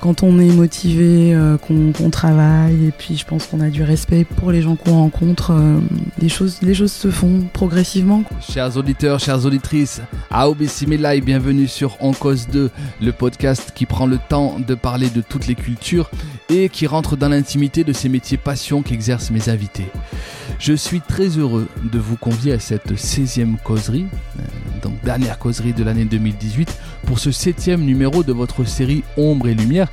Quand on est motivé, euh, qu'on travaille, et puis je pense qu'on a du respect pour les gens qu'on rencontre, euh, les, choses, les choses se font progressivement. Chers auditeurs, chères auditrices, Aobe Simela et bienvenue sur En Cause 2, le podcast qui prend le temps de parler de toutes les cultures et qui rentre dans l'intimité de ces métiers passion qu'exercent mes invités. Je suis très heureux de vous convier à cette 16e causerie, euh, donc dernière causerie de l'année 2018, pour ce septième numéro de votre série Ombre et Lumière,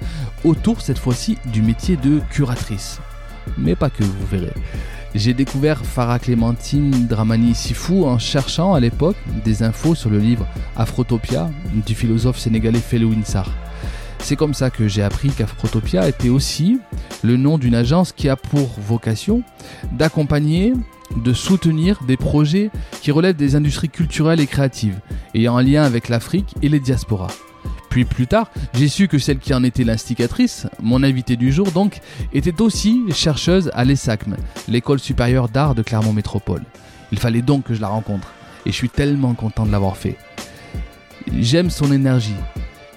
autour cette fois-ci du métier de curatrice. Mais pas que, vous verrez. J'ai découvert Farah Clémentine Dramani Sifou en cherchant à l'époque des infos sur le livre Afrotopia du philosophe sénégalais Felou Insar. C'est comme ça que j'ai appris qu'Afrotopia était aussi le nom d'une agence qui a pour vocation d'accompagner, de soutenir des projets qui relèvent des industries culturelles et créatives, ayant un lien avec l'Afrique et les diasporas. Puis plus tard, j'ai su que celle qui en était l'instigatrice, mon invitée du jour donc, était aussi chercheuse à l'ESACM, l'école supérieure d'art de Clermont Métropole. Il fallait donc que je la rencontre, et je suis tellement content de l'avoir fait. J'aime son énergie,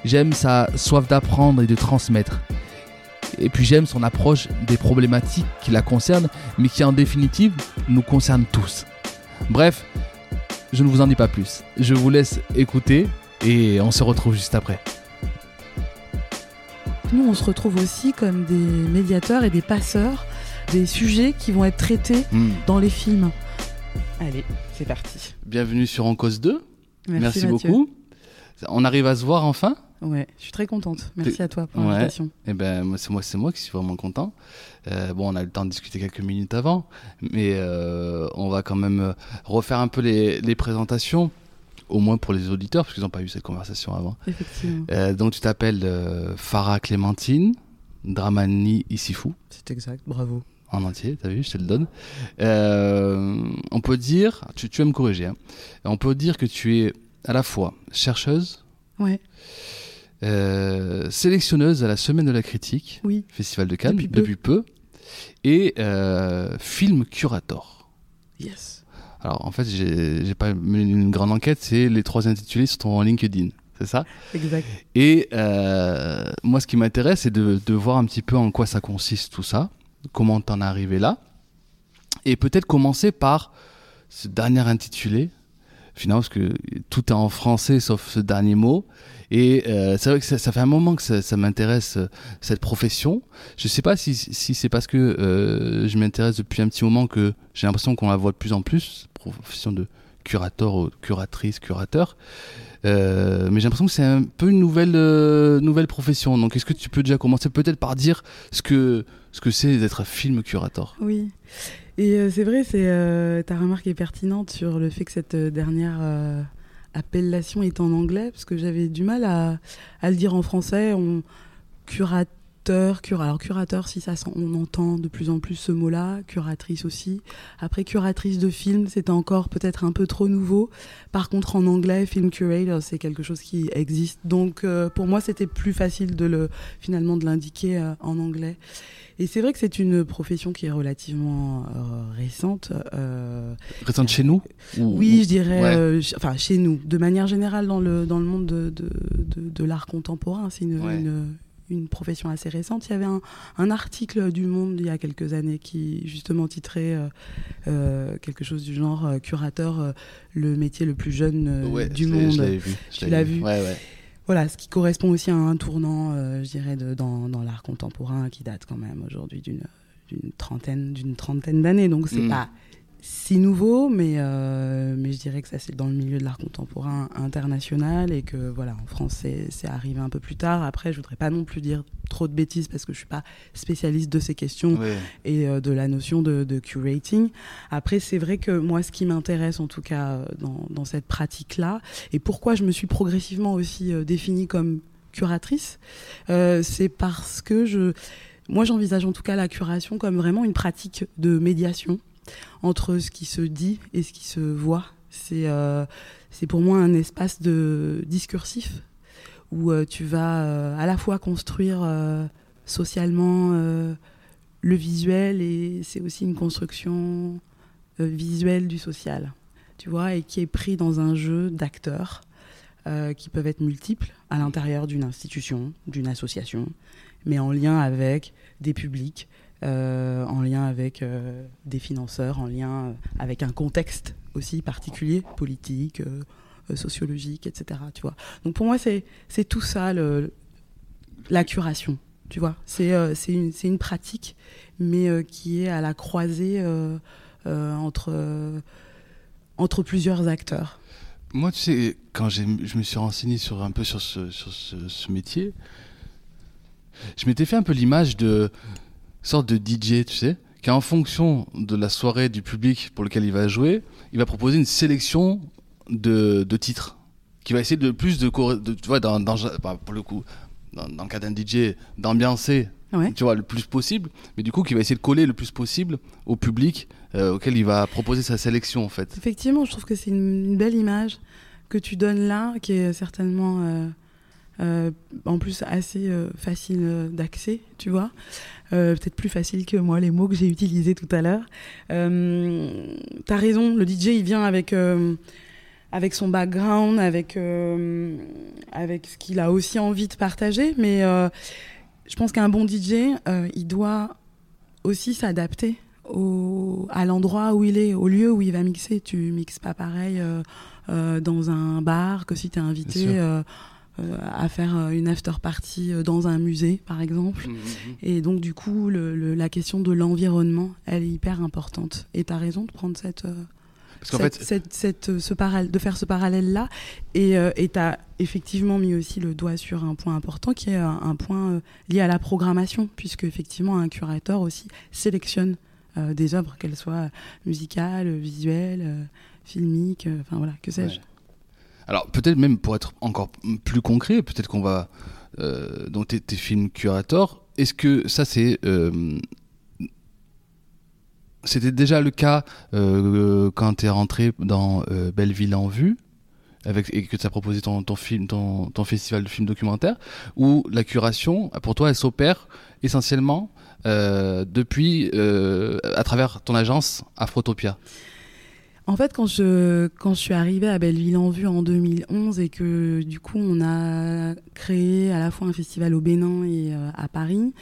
J'aime sa soif d'apprendre et de transmettre. Et puis j'aime son approche des problématiques qui la concernent, mais qui en définitive nous concernent tous. Bref, je ne vous en dis pas plus. Je vous laisse écouter et on se retrouve juste après. Nous, on se retrouve aussi comme des médiateurs et des passeurs des sujets qui vont être traités hmm. dans les films. Allez, c'est parti. Bienvenue sur En Cause 2. Merci, Merci beaucoup. On arrive à se voir enfin Ouais, je suis très contente. Merci à toi pour l'invitation. Et eh ben, c'est moi, c'est moi qui suis vraiment content. Euh, bon, on a eu le temps de discuter quelques minutes avant, mais euh, on va quand même euh, refaire un peu les, les présentations, au moins pour les auditeurs, parce qu'ils n'ont pas eu cette conversation avant. Effectivement. donc, tu t'appelles Farah Clémentine Dramani Isifou. C'est exact, bravo. En entier, t'as vu, je te le donne. on peut dire, tu, tu vas me corriger, hein, on peut dire que tu es à la fois chercheuse. Ouais euh, sélectionneuse à la Semaine de la Critique, oui. Festival de Cannes, depuis peu, et euh, film curator. Yes. Alors en fait, j'ai pas mené une grande enquête, c'est les trois intitulés sont en LinkedIn, c'est ça? Exact. Et euh, moi, ce qui m'intéresse, c'est de, de, voir un petit peu en quoi ça consiste tout ça, comment t'en es arrivé là, et peut-être commencer par ce dernier intitulé, finalement, parce que tout est en français sauf ce dernier mot. Et euh, c'est vrai que ça, fait un moment que ça, m'intéresse, euh, cette profession. Je ne sais pas si, si c'est parce que euh, je m'intéresse depuis un petit moment que j'ai l'impression qu'on la voit de plus en plus, profession de curateur, curatrice, curateur. mais j'ai l'impression que c'est un peu une nouvelle, nouvelle profession. Donc, est-ce que tu peux déjà commencer peut-être par dire ce que ce que c'est d'être film curator? Oui. Et c'est vrai, c'est ta remarque est pertinente sur le fait que cette dernière appellation est en anglais, parce que j'avais du mal à, à, le dire en français. On, cura, alors curateur, si ça on entend de plus en plus ce mot-là, curatrice aussi. Après, curatrice de film, c'était encore peut-être un peu trop nouveau. Par contre, en anglais, film curator, c'est quelque chose qui existe. Donc, euh, pour moi, c'était plus facile de le, finalement, de l'indiquer euh, en anglais. Et c'est vrai que c'est une profession qui est relativement euh, récente. Euh, récente chez nous Oui, je dirais, euh, enfin chez nous. De manière générale, dans le, dans le monde de, de, de, l'art contemporain, c'est une, une, une, profession assez récente. Il y avait un, un, article du Monde il y a quelques années qui justement titrait quelque chose du genre curateur, le métier le plus jeune du monde. Je l'avais vu. Tu l'as vu. Ouais, ouais voilà, ce qui correspond aussi à un tournant, euh, je dirais, de, dans, dans l'art contemporain qui date quand même aujourd'hui d'une trentaine, d'une trentaine d'années. Donc c'est mm. pas si nouveau, mais, euh, mais je dirais que ça c'est dans le milieu de l'art contemporain international et que voilà, en France c'est arrivé un peu plus tard. Après, je voudrais pas non plus dire trop de bêtises parce que je suis pas spécialiste de ces questions et euh, de la notion de, de curating. Après, c'est vrai que moi, ce qui m'intéresse en tout cas euh, dans, dans cette pratique-là et pourquoi je me suis progressivement aussi définie comme curatrice, c'est parce que je moi, j'envisage en tout cas la curation comme vraiment une pratique de médiation entre ce qui se dit et ce qui se voit. C'est euh, pour moi un espace de discursif où euh, tu vas euh, à la fois construire euh, socialement le visuel et c'est aussi une construction visuelle du social, tu vois, et qui est pris dans un jeu d'acteurs qui peuvent être multiples à l'intérieur d'une institution, d'une association, mais en lien avec des publics, en lien avec euh, des financeurs, en lien euh, avec un contexte aussi particulier, politique, euh, euh, sociologique, etc. Tu vois. Donc pour moi, c'est tout ça la curation. Tu vois, c'est euh, une, une pratique, mais euh, qui est à la croisée euh, euh, entre, euh, entre plusieurs acteurs. Moi, tu sais, quand je me suis renseigné sur un peu sur ce, sur ce métier, je m'étais fait un peu l'image de sorte de DJ, tu sais, qui en fonction de la soirée du public pour lequel il va jouer, il va proposer une sélection de, de titres, qui va essayer de plus de, tu vois, dans, dans- bah, pour le coup, dans, dans le cas d'un DJ, d'ambiancer Ouais. tu vois, le plus possible, mais du coup qui va essayer de coller le plus possible au public euh, auquel il va proposer sa sélection en fait. Effectivement, je trouve que c'est une, une belle image que tu donnes là, qui est certainement euh, euh, en plus assez euh, facile euh, d'accès, tu vois. Peut-être plus facile que moi les mots que j'ai utilisés tout à l'heure. T'as raison, le DJ il vient avec avec son background, avec avec ce qu'il a aussi envie de partager, mais je pense qu'un bon DJ, il doit aussi s'adapter au, à l'endroit où il est, au lieu où il va mixer. Tu mixes pas pareil euh, euh, dans un bar que si tu es invité euh, à faire euh, une after party euh, dans un musée, par exemple. Et donc, du coup, le, le- la question de l'environnement, elle est hyper importante. Et tu as raison de prendre cette, euh, Parce qu'en fait, cette- cette, euh, ce paral- de faire ce parallèle-là. Et euh, tu as effectivement mis aussi le doigt sur un point important qui est un, un point euh, lié à la programmation, puisque effectivement un curateur aussi sélectionne euh, des œuvres, qu'elles soient musicales, visuelles, euh, filmiques, euh, enfin voilà, que sais-je. Ouais. Alors peut-être même pour être encore plus concret, peut-être qu'on va euh, donc tes, films curators. Est-ce que ça c'est euh, c'était déjà le cas euh, quand tu es rentré dans euh, Belleville en vue avec, et que tu as proposé ton, festival de films documentaires, où la curation, pour toi, elle s'opère essentiellement depuis, à travers ton agence Afrotopia? En fait, quand je, quand je suis arrivée à Belleville en Vue en 2011 et que du coup on a créé à la fois un festival au Bénin et euh, à Paris,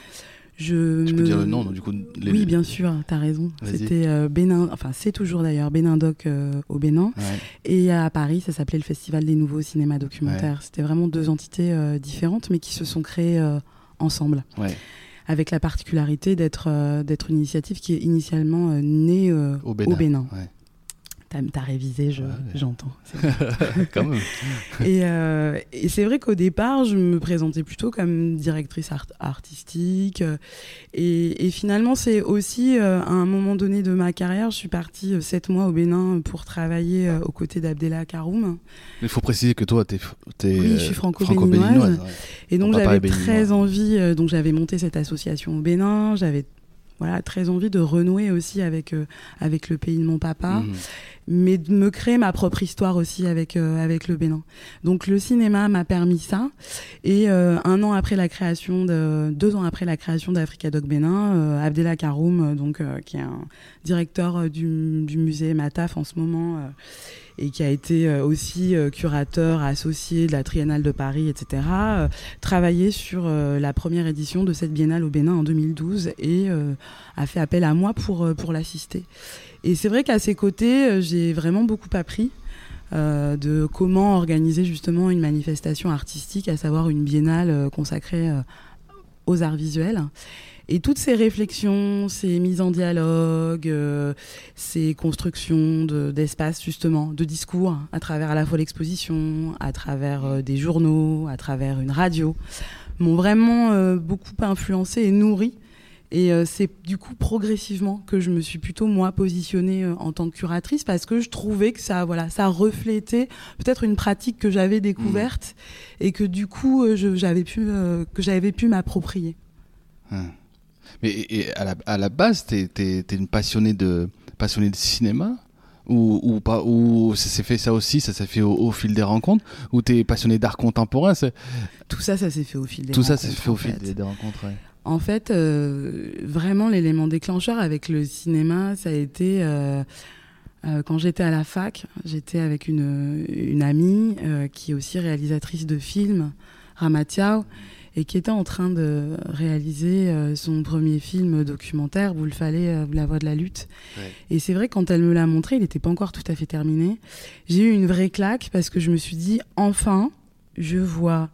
je Tu peux me- dire le nom, du coup. les- Oui, bien sûr, t'as raison. C'était euh, Bénin, enfin c'est toujours d'ailleurs Bénin Doc euh, au Bénin. Ouais. Et à Paris, ça s'appelait le Festival des Nouveaux Cinémas Documentaires. C'était vraiment deux entités différentes, mais qui se sont créées ensemble. Ouais. Avec la particularité d'être euh, d'être une initiative qui est initialement euh, née euh, Au Bénin. Ouais. T'as révisé, je- Ouais. j'entends. Quand même. et euh, et c'est vrai qu'au départ, je me présentais plutôt comme directrice art- artistique. euh, et, et finalement, c'est aussi euh, à un moment donné de ma carrière, je suis partie sept mois au Bénin pour travailler euh, aux côtés d'Abdella Karoum. Il faut préciser que toi, tu es, Oui, je suis franco-béninoise. Et donc j'avais très envie, donc j'avais monté cette association au Bénin, j'avais voilà très envie de renouer aussi avec euh, avec le pays de mon papa, Mhm. mais de me créer ma propre histoire aussi avec euh, avec le Bénin. Donc le cinéma m'a permis ça, et euh, un an après la création de deux ans après la création d'Africa Doc Bénin, Abdella Karoum, donc qui est un directeur du, du musée Mataf en ce moment. Et qui a été euh, aussi euh, curateur associé de la Triennale de Paris, etc., euh, travaillé sur la première édition de cette biennale au Bénin en 2012 et a fait appel à moi pour, pour l'assister. Et c'est vrai qu'à ses côtés, j'ai vraiment beaucoup appris. de comment organiser justement une manifestation artistique, à savoir une biennale consacrée aux arts visuels. Et toutes ces réflexions, ces mises en dialogue, euh, ces constructions de- d'espaces justement, de discours, à travers à la fois l'exposition, à travers euh, des journaux, à travers une radio, m'ont vraiment euh, beaucoup influencé et nourri. Et c'est du coup progressivement que je me suis plutôt moi positionnée en tant que curatrice parce que je trouvais que ça voilà ça reflétait peut-être une pratique que j'avais découverte et que du coup j'avais pu que j'avais pu m'approprier. Ouais. Mais et- et à la, à la base, t'es es, une passionnée de, passionnée de cinéma ou, ou pas ou ça s'est fait ça aussi ça s'est fait au, au fil des rencontres ou t'es passionné d'art contemporain Tout ça, ça s'est fait au fil des tout ça rencontres, c'est fait au en fil fait. des, des rencontres ouais. En fait, euh, vraiment, l'élément déclencheur avec le cinéma, ça a été euh, euh, quand j'étais à la fac. J'étais avec une, une amie qui est aussi réalisatrice de films, Ramatiao, et qui était en train de réaliser euh, son premier film documentaire, Vous le fallait, euh, la voix de la lutte. Ouais. Et c'est vrai, quand elle me l'a montré, il n'était pas encore tout à fait terminé. J'ai eu une vraie claque parce que je me suis dit, enfin, je vois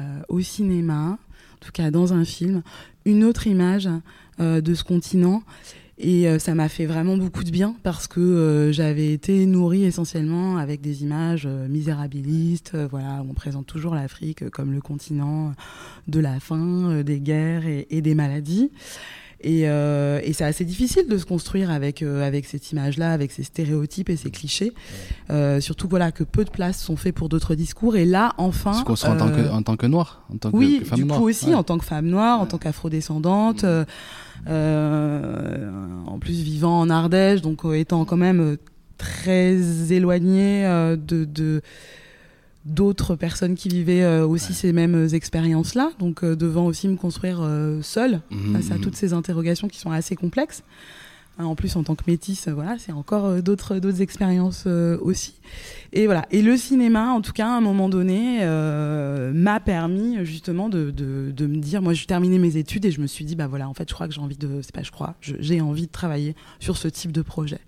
euh, au cinéma, en tout cas dans un film, une autre image euh, de ce continent. Et euh, ça m'a fait vraiment beaucoup de bien parce que euh, j'avais été nourrie essentiellement avec des images euh, misérabilistes. euh, voilà, on présente toujours l'Afrique comme le continent de la faim, des guerres et des maladies. Et, euh, et c'est assez difficile de se construire avec, euh, avec cette image-là, avec ces stéréotypes et ces clichés. Euh, surtout voilà, que peu de places sont faites pour d'autres discours. Et là, enfin. se construire en, tant que, euh, en tant que noir en tant que- oui, que, femme du noire coup aussi, Ouais. en tant que femme noire, en tant qu'afrodescendante, euh, euh, en plus vivant en Ardèche, donc euh, étant quand même très éloignée euh, de, de d'autres personnes qui vivaient euh, aussi Ouais. ces mêmes euh, expériences-là, donc euh, devant aussi me construire euh, seule Mhm, face à toutes ces interrogations qui sont assez complexes. Hein, En plus, en tant que métisse, voilà, c'est encore d'autres d'autres expériences aussi. Et voilà. Et le cinéma, en tout cas, à un moment donné, m'a permis justement de, de, de me dire, moi, je terminais mes études et je me suis dit, bah voilà, en fait, je crois que j'ai envie de, c'est pas, je crois, j'ai envie de travailler sur ce type de projet.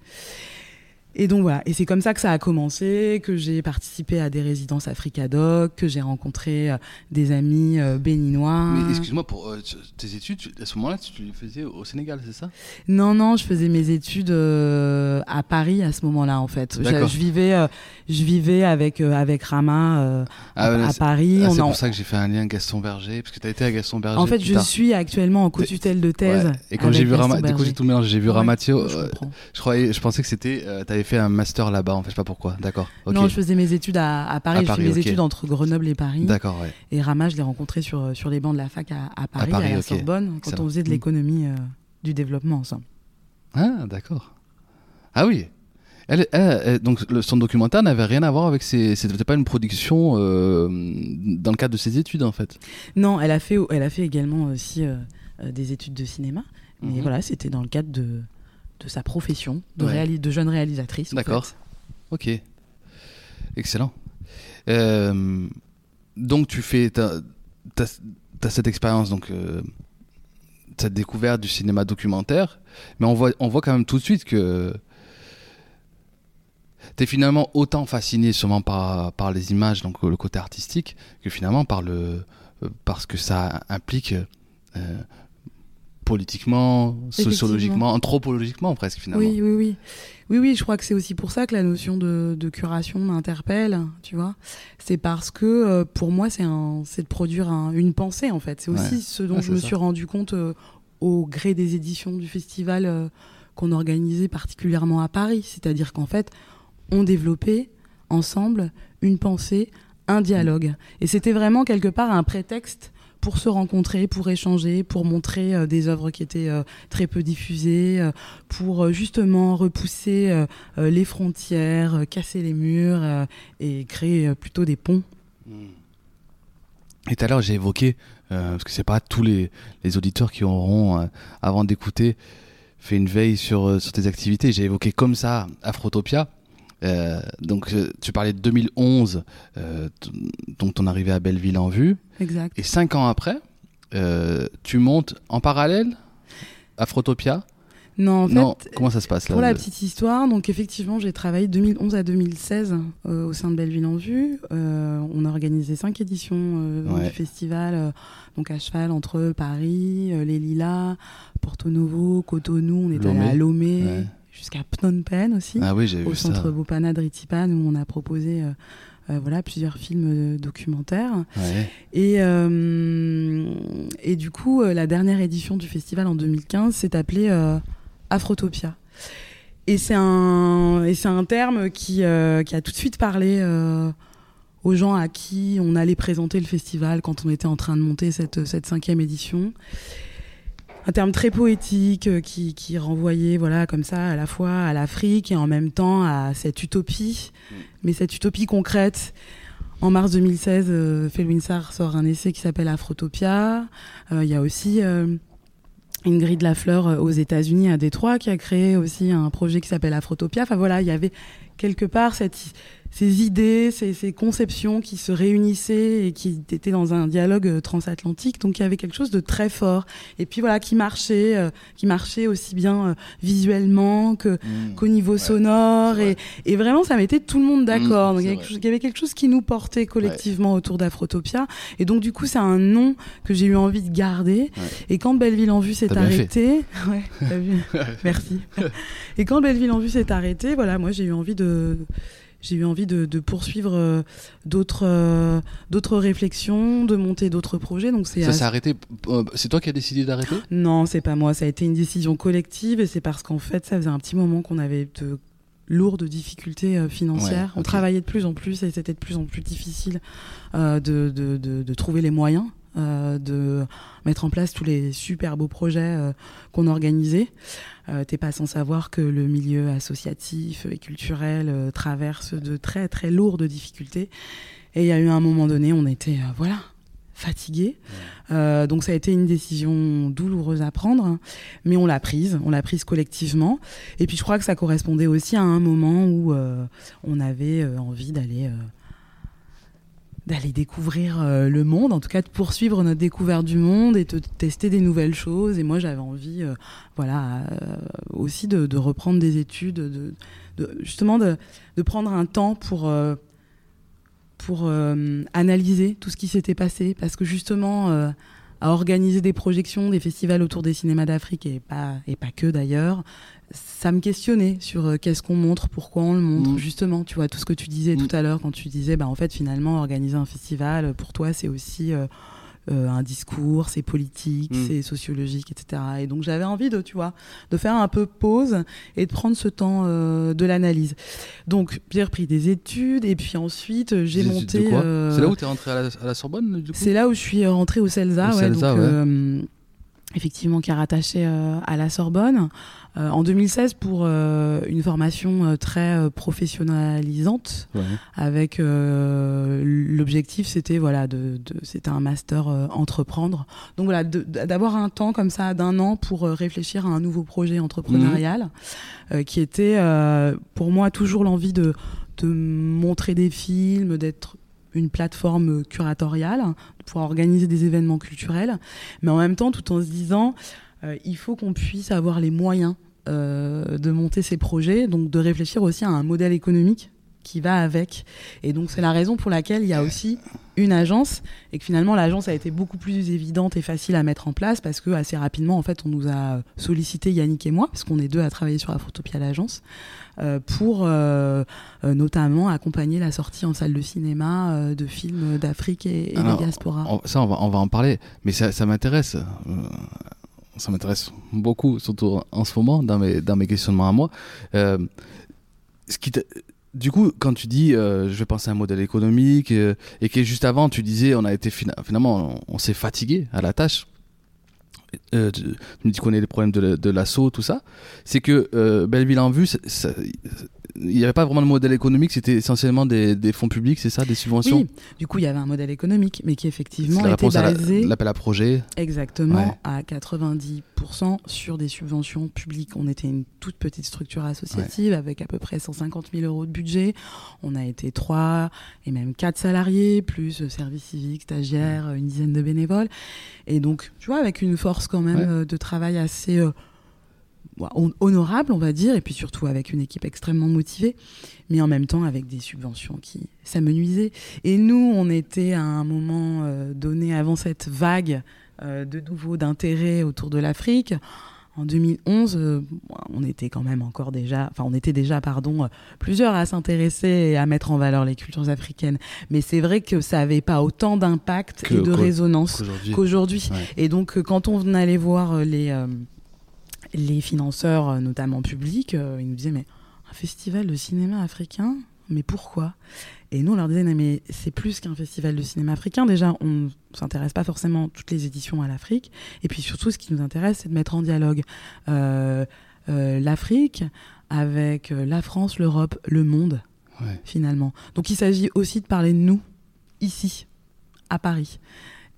Et donc voilà, et c'est comme ça que ça a commencé, que j'ai participé à des résidences Africadoc, que j'ai rencontré euh, des amis euh, béninois. mais excuse-moi pour euh, tes études tu- à ce moment-là tu, les faisais au Sénégal c'est ça? Non, non, je faisais mes études à Paris à ce moment-là, en fait. Je, je vivais, je vivais avec avec Rama euh, à, Paris. ah, c'est en- pour ça que j'ai fait un lien Gaston Berger parce que tu as été à Gaston Berger En fait, je tard. suis actuellement en co-tutelle de thèse. Ouais. Et quand j'ai vu Rama, j'ai tout mélangé. J'ai vu Ouais, Ramatio. je je croyais, je pensais que c'était, euh, t'avais fait un master là-bas. En fait, je sais pas pourquoi. D'accord. Non, je faisais mes études à, à Paris. À je Paris, fais mes études entre Grenoble et Paris. D'accord, ouais. Et Rama, je l'ai rencontré sur, sur les bancs de la fac à, à Paris, à, Paris, la ok. Sorbonne, quand Excellent. on faisait de Mm. l'économie euh, du développement ensemble. Ah, d'accord. Ah oui. Elle, elle- elle- donc le- son documentaire n'avait rien à voir avec ses. C'était pas une production euh, dans le cadre de ses études en fait. Non, elle a fait, elle a fait également aussi euh, euh, des études de cinéma. Mais Mhm. voilà, c'était dans le cadre de, de sa profession de, Ouais. réali- de jeune réalisatrice. en D'accord. fait. Ok. Excellent. Euh, donc tu fais, t'as as, cette expérience donc euh, cette découverte du cinéma documentaire, mais on voit on voit quand même tout de suite que t'es finalement autant fasciné sûrement par par les images donc le côté artistique que finalement par le euh, parce que ça implique euh, politiquement, sociologiquement, anthropologiquement presque finalement. Oui, oui, oui. Oui, oui, je crois que c'est aussi pour ça que la notion de, de curation m'interpelle, tu vois. C'est parce que euh, pour moi, c'est de produire un- une pensée, en fait. C'est aussi Ouais. ce dont je me ça. suis rendu compte euh, au gré des éditions du festival euh, qu'on organisait particulièrement à Paris. C'est-à-dire qu'en fait, on développait ensemble une pensée, un dialogue. Et c'était vraiment quelque part un prétexte pour se rencontrer, pour échanger, pour montrer euh, des œuvres qui étaient euh, très peu diffusées, euh, pour justement repousser les frontières, casser les murs et créer plutôt des ponts. Et tout à l'heure, j'ai évoqué, parce que c'est pas tous les, les auditeurs qui auront, avant d'écouter, fait une veille sur, sur tes activités. J'ai évoqué comme ça Afrotopia. Euh, donc, euh, tu parlais de 2011, euh, donc ton arrivée à Belleville en vue. Exact. Et cinq ans après, euh, tu montes en parallèle Afrotopia. Non, en fait, non, comment ça se passe là Pour la petite histoire, donc effectivement, j'ai travaillé de 2011 à 2016 euh, au sein de Belleville en Vue. Euh, on a organisé cinq éditions euh, Ouais. du festival, donc à cheval entre Paris, les Lilas, Porto Novo, Cotonou. On est allé à Lomé, Ouais. Jusqu'à Phnom Penh aussi, Ah oui, au vu ça. centre Bopana de Ritipan, où on a proposé euh, euh, voilà plusieurs films euh, documentaires. Ouais. Et, et du coup, la dernière édition du festival en 2015 s'est appelée Afrotopia. Et c'est un, et un terme qui, euh, qui a tout de suite parlé euh, aux gens à qui on allait présenter le festival quand on était en train de monter cette, cette cinquième édition. Un terme très poétique euh, qui, qui renvoyait voilà comme ça à la fois à l'Afrique et en même temps à cette utopie, mais cette utopie concrète. En mars 2016, euh, Felwinsar sort un essai qui s'appelle Afrotopia. Euh, Il y a aussi euh, Ingrid Lafleur euh, aux États-Unis à Détroit qui a créé aussi un projet qui s'appelle Afrotopia. Enfin voilà, il y avait quelque part cette, ces idées, ces, ces conceptions qui se réunissaient et qui étaient dans un dialogue euh, transatlantique. Donc il y avait quelque chose de très fort. Et puis voilà, qui marchait, euh, qui marchait aussi bien euh, visuellement que Mmh. qu'au niveau Ouais, sonore. Et, et vraiment, ça mettait tout le monde d'accord. Mmh, donc il y, avait quelque chose- il y avait quelque chose qui nous portait collectivement autour d'Afrotopia. Et donc du coup, c'est un nom que j'ai eu envie de garder. Ouais. Et quand Belleville en vue s'est arrêté, vu, merci. Et quand Belleville en vue s'est arrêté, voilà, moi j'ai eu envie de j'ai eu envie de, de poursuivre euh, d'autres euh, d'autres réflexions, de monter d'autres projets. Donc c'est Ça s'est arrêté. euh, C'est toi qui as décidé d'arrêter? Non, c'est pas moi. Ça a été une décision collective et c'est parce qu'en fait, ça faisait un petit moment qu'on avait de lourdes difficultés financières. Ouais, On travaillait de plus en plus et c'était de plus en plus difficile de, de trouver les moyens. Euh, de mettre en place tous les super beaux projets euh, qu'on organisait. Euh, T'es pas sans savoir que le milieu associatif et culturel euh, traverse de très très lourdes difficultés. Et il y a eu un moment donné, on était voilà fatigué. Donc ça a été une décision douloureuse à prendre, hein. mais on l'a prise, on l'a prise collectivement. Et puis je crois que ça correspondait aussi à un moment où on avait envie d'aller d'aller découvrir euh, le monde, en tout cas de poursuivre notre découverte du monde et de tester des nouvelles choses. Et moi j'avais envie, euh, voilà, euh, aussi de, reprendre des études, de, justement de, prendre un temps pour analyser tout ce qui s'était passé, parce que justement, à organiser des projections, des festivals autour des cinémas d'Afrique, et pas, et pas que d'ailleurs, ça me questionnait sur euh, qu'est-ce qu'on montre, pourquoi on le montre, Mm. justement, tu vois, tout ce que tu disais Mm. tout à l'heure, quand tu disais, bah, en fait, finalement, organiser un festival, pour toi, c'est aussi... euh, euh, un discours, c'est politique, Mm. c'est sociologique, etc. Et donc j'avais envie de, tu vois, de faire un peu pause et de prendre ce temps euh, de l'analyse. Donc j'ai repris des études et puis ensuite euh, j'ai monté. euh, C'est là où tu es rentré à la, à la Sorbonne, du coup? C'est là où je suis euh, rentrée au CELSA, Au ouais, CELSA, donc, ouais. Effectivement qui est rattaché euh, à la Sorbonne. Euh, en 2016 pour euh, une formation très professionnalisante Ouais. avec l'objectif c'était voilà de, de c'était un master entreprendre donc voilà d'avoir un temps comme ça d'un an pour réfléchir à un nouveau projet entrepreneurial euh, qui était pour moi toujours l'envie de de montrer des films d'être une plateforme curatoriale de pouvoir organiser des événements culturels mais en même temps tout en se disant euh, il faut qu'on puisse avoir les moyens euh, de monter ces projets, donc de réfléchir aussi à un modèle économique qui va avec. Et donc c'est la raison pour laquelle il y a aussi une agence et que finalement l'agence a été beaucoup plus évidente et facile à mettre en place parce que assez rapidement en fait on nous a sollicité Yannick et moi parce qu'on est deux à travailler sur Afrotopia l'agence euh, pour euh, euh, notamment accompagner la sortie en salle de cinéma euh, de films d'Afrique et, et Alors, des diasporas. On- ça, on va, on va en parler, mais ça, ça m'intéresse. euh, ça m'intéresse beaucoup, surtout en ce moment, dans mes, dans mes questionnements à moi. Euh, ce qui t'a- du coup, quand tu dis euh, je vais penser à un modèle économique, euh, et que juste avant, tu disais on a été fina- finalement, on, on s'est fatigué à la tâche. Euh, tu, me dis qu'on connais les problèmes de, la- de l'assaut, tout ça. C'est que euh, Belleville en vue, il n'y avait pas vraiment de modèle économique, c'était essentiellement des, des fonds publics, c'est ça, des subventions Oui, du coup il y avait un modèle économique mais qui effectivement était réponse à la- basé l'appel à projet. Exactement, Ouais. à 90% sur des subventions publiques. On était une toute petite structure associative avec à peu près 150 000 euros de budget. On a été trois et même quatre salariés, plus service civique, stagiaires, une dizaine de bénévoles. Et donc, tu vois, avec une force quand même euh, de travail assez euh, honorable, on va dire, et puis surtout avec une équipe extrêmement motivée, mais en même temps avec des subventions qui s'amenuisaient. Et nous, on était à un moment euh, donné avant cette vague euh, de nouveau d'intérêt autour de l'Afrique. En 2011, euh, on était quand même encore déjà, enfin on était déjà, pardon, plusieurs à s'intéresser et à mettre en valeur les cultures africaines. Mais c'est vrai que ça n'avait pas autant d'impact et de résonance Aujourd'hui. qu'aujourd'hui. Ouais. Et donc, quand on allait voir les, les financeurs, euh, notamment publics, euh, ils nous disaient Mais un festival de cinéma africain mais pourquoi? Et nous, on leur disait, non, mais c'est plus qu'un festival de cinéma africain. Déjà, on ne s'intéresse pas forcément toutes les éditions à l'Afrique. Et puis surtout, ce qui nous intéresse, c'est de mettre en dialogue euh, euh, l'Afrique avec la France, l'Europe, le monde, Ouais. finalement. Donc il s'agit aussi de parler de nous, ici, à Paris.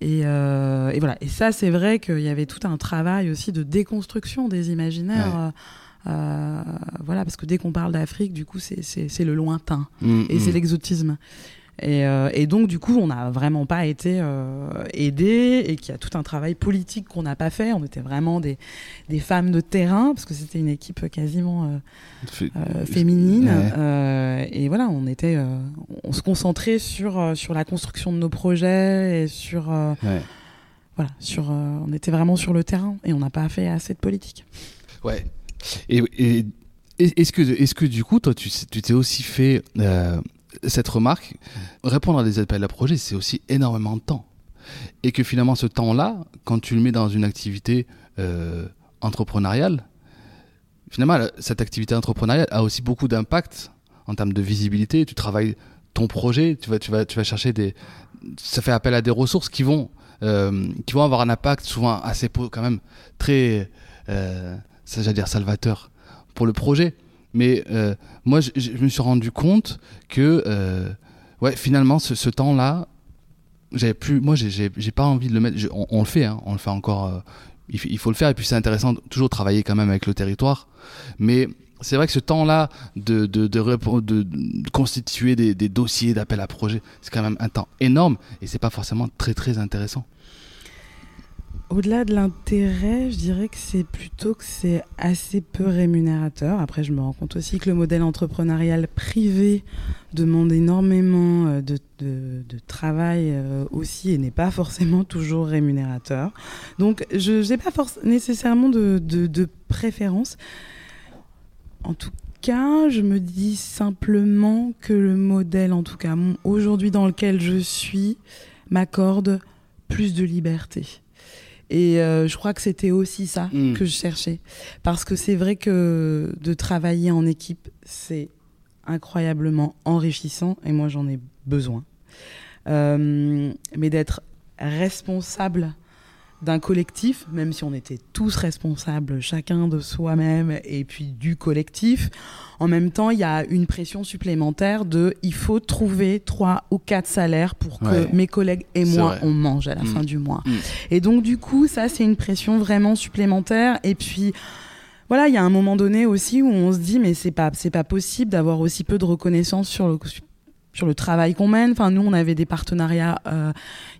Et, euh, et voilà. Et ça, c'est vrai qu'il y avait tout un travail aussi de déconstruction des imaginaires. Ouais. euh, euh, voilà, parce que dès qu'on parle d'Afrique, du coup, c'est le lointain Mm, et c'est mm. l'exotisme. Et, euh, et donc, du coup, on n'a vraiment pas été euh, aidés et qu'il y a tout un travail politique qu'on n'a pas fait. On était vraiment des, des femmes de terrain, parce que c'était une équipe quasiment euh, féminine. Ouais. Et voilà, on était, on se concentrait sur, sur la construction de nos projets et sur, Ouais. voilà, sur, on était vraiment sur le terrain et on n'a pas fait assez de politique. Ouais. Et, est-ce que, est-ce que du coup, toi, tu t'es aussi fait cette remarque Répondre à des appels à projets, c'est aussi énormément de temps. Et que finalement, ce temps-là, quand tu le mets dans une activité euh, entrepreneuriale, finalement, cette activité entrepreneuriale a aussi beaucoup d'impact en termes de visibilité. Tu travailles ton projet, tu vas, chercher des. Ça fait appel à des ressources qui vont, euh, qui vont avoir un impact souvent assez quand même très, euh, ça j'allais dire salvateur pour le projet. Mais euh, moi, je, me suis rendu compte que, euh, ouais, finalement, ce, temps-là, j'avais plus, moi, j'ai- pas envie de le mettre. on, le fait, hein, on le fait encore. euh, il, faut le faire et puis c'est intéressant toujours travailler quand même avec le territoire. Mais c'est vrai que ce temps-là de- de constituer des, des dossiers d'appel à projet, c'est quand même un temps énorme et c'est pas forcément très très intéressant. Au-delà de l'intérêt, je dirais que c'est plutôt que c'est assez peu rémunérateur. Après, je me rends compte aussi que le modèle entrepreneurial privé demande énormément euh, de, travail euh, aussi et n'est pas forcément toujours rémunérateur. Donc, je n'ai pas nécessairement de, préférence. En tout cas, je me dis simplement que le modèle, en tout cas aujourd'hui dans lequel je suis, m'accorde plus de liberté. Et euh, je crois que c'était aussi ça Mm. que je cherchais. Parce que c'est vrai que de travailler en équipe, c'est incroyablement enrichissant et moi j'en ai besoin. Euh, mais d'être responsable d'un collectif, même si on était tous responsables, chacun de soi-même et puis du collectif, en même temps, il y a une pression supplémentaire de il faut trouver trois ou quatre salaires pour que Ouais. mes collègues et moi, vrai. on mange à la Mm. fin du mois. Mm. Et donc, du coup, ça, c'est une pression vraiment supplémentaire. Et puis, voilà, il y a un moment donné aussi où on se dit, mais c'est pas, c'est pas possible d'avoir aussi peu de reconnaissance sur le, sur le travail qu'on mène. Enfin, nous, on avait des partenariats euh,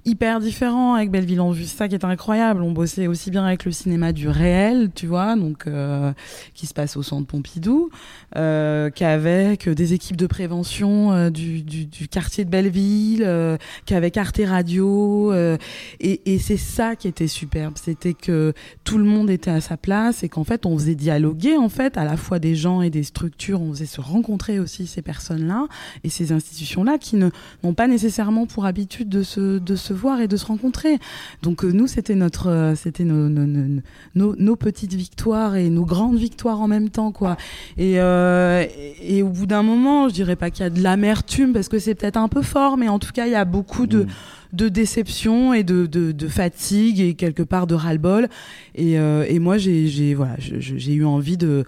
hyper différents avec Belleville en Vue. Ça qui est incroyable. On bossait aussi bien avec le cinéma du réel, tu vois, donc euh, qui se passe au centre Pompidou, euh, qu'avec des équipes de prévention du, quartier de Belleville, qu'avec Arte Radio. et et c'est ça qui était superbe, c'était que tout le monde était à sa place et qu'en fait, on faisait dialoguer en fait à la fois des gens et des structures. On faisait se rencontrer aussi ces personnes-là et ces institutions-là qui n'ont pas nécessairement pour habitude de se, de se voir et de se rencontrer. Donc euh, nous, c'était notre, euh, c'était nos, nos, nos, nos- nos petites victoires et nos grandes victoires en même temps, quoi. Et, euh, et, et au bout d'un moment, je dirais pas qu'il y a de l'amertume parce que c'est peut-être un peu fort, mais en tout cas, il y a beaucoup de, Mm. de déception et de, de, de fatigue et quelque part de ras-le-bol. Et, euh, et moi, j'ai, voilà, j'ai eu envie de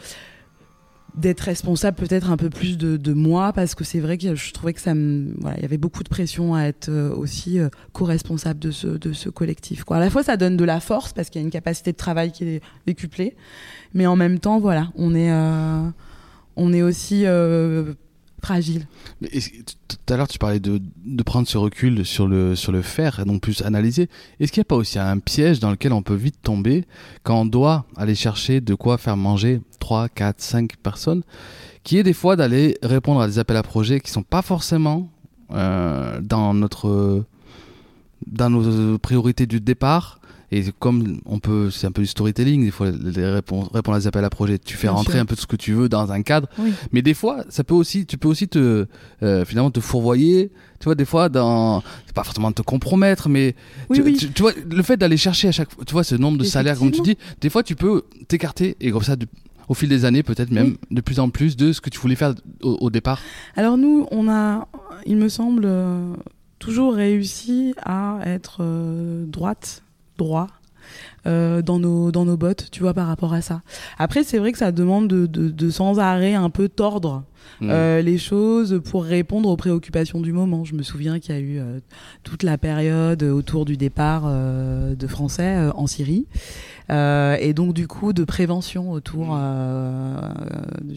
d'être responsable peut-être un peu plus de, moi parce que c'est vrai que je trouvais que ça il y avait beaucoup de pression à être euh, aussi euh, co-responsable de ce de ce collectif quoi. À la fois ça donne de la force parce qu'il y a une capacité de travail qui est décuplée mais en même temps voilà on est euh, on est aussi fragile Tout à l'heure, tu parlais de, prendre ce recul sur le, sur le faire et non plus analyser. Est-ce qu'il n'y a pas aussi un piège dans lequel on peut vite tomber quand on doit aller chercher de quoi faire manger 3, 4, 5 personnes qui est des fois d'aller répondre à des appels à projets qui sont pas forcément euh, dans notre dans nos priorités du départ et comme on peut c'est un peu du storytelling des fois les réponses répondre à des appels à projets tu fais Bien rentrer sûr. un peu de ce que tu veux dans un cadre. Oui. Mais des fois, ça peut aussi, tu peux aussi te, euh, finalement, te fourvoyer. Tu vois, des fois, dans, c'est pas forcément te compromettre, mais oui tu, oui. tu- tu vois, le fait d'aller chercher à chaque, tu vois, ce nombre de salaires, comme tu dis, des fois, tu peux t'écarter et comme ça, au fil des années, peut-être même de plus en plus de ce que tu voulais faire au, au départ. Alors nous, on a, il me semble, euh, toujours réussi à être euh, droite, droit. euh, dans nos dans nos bottes tu vois par rapport à ça après c'est vrai que ça demande de, de, de sans arrêt un peu tordre Mm. euh, les choses pour répondre aux préoccupations du moment. Je me souviens qu'il y a eu euh, toute la période autour du départ euh, de Français en Syrie. Et donc du coup de prévention autour du-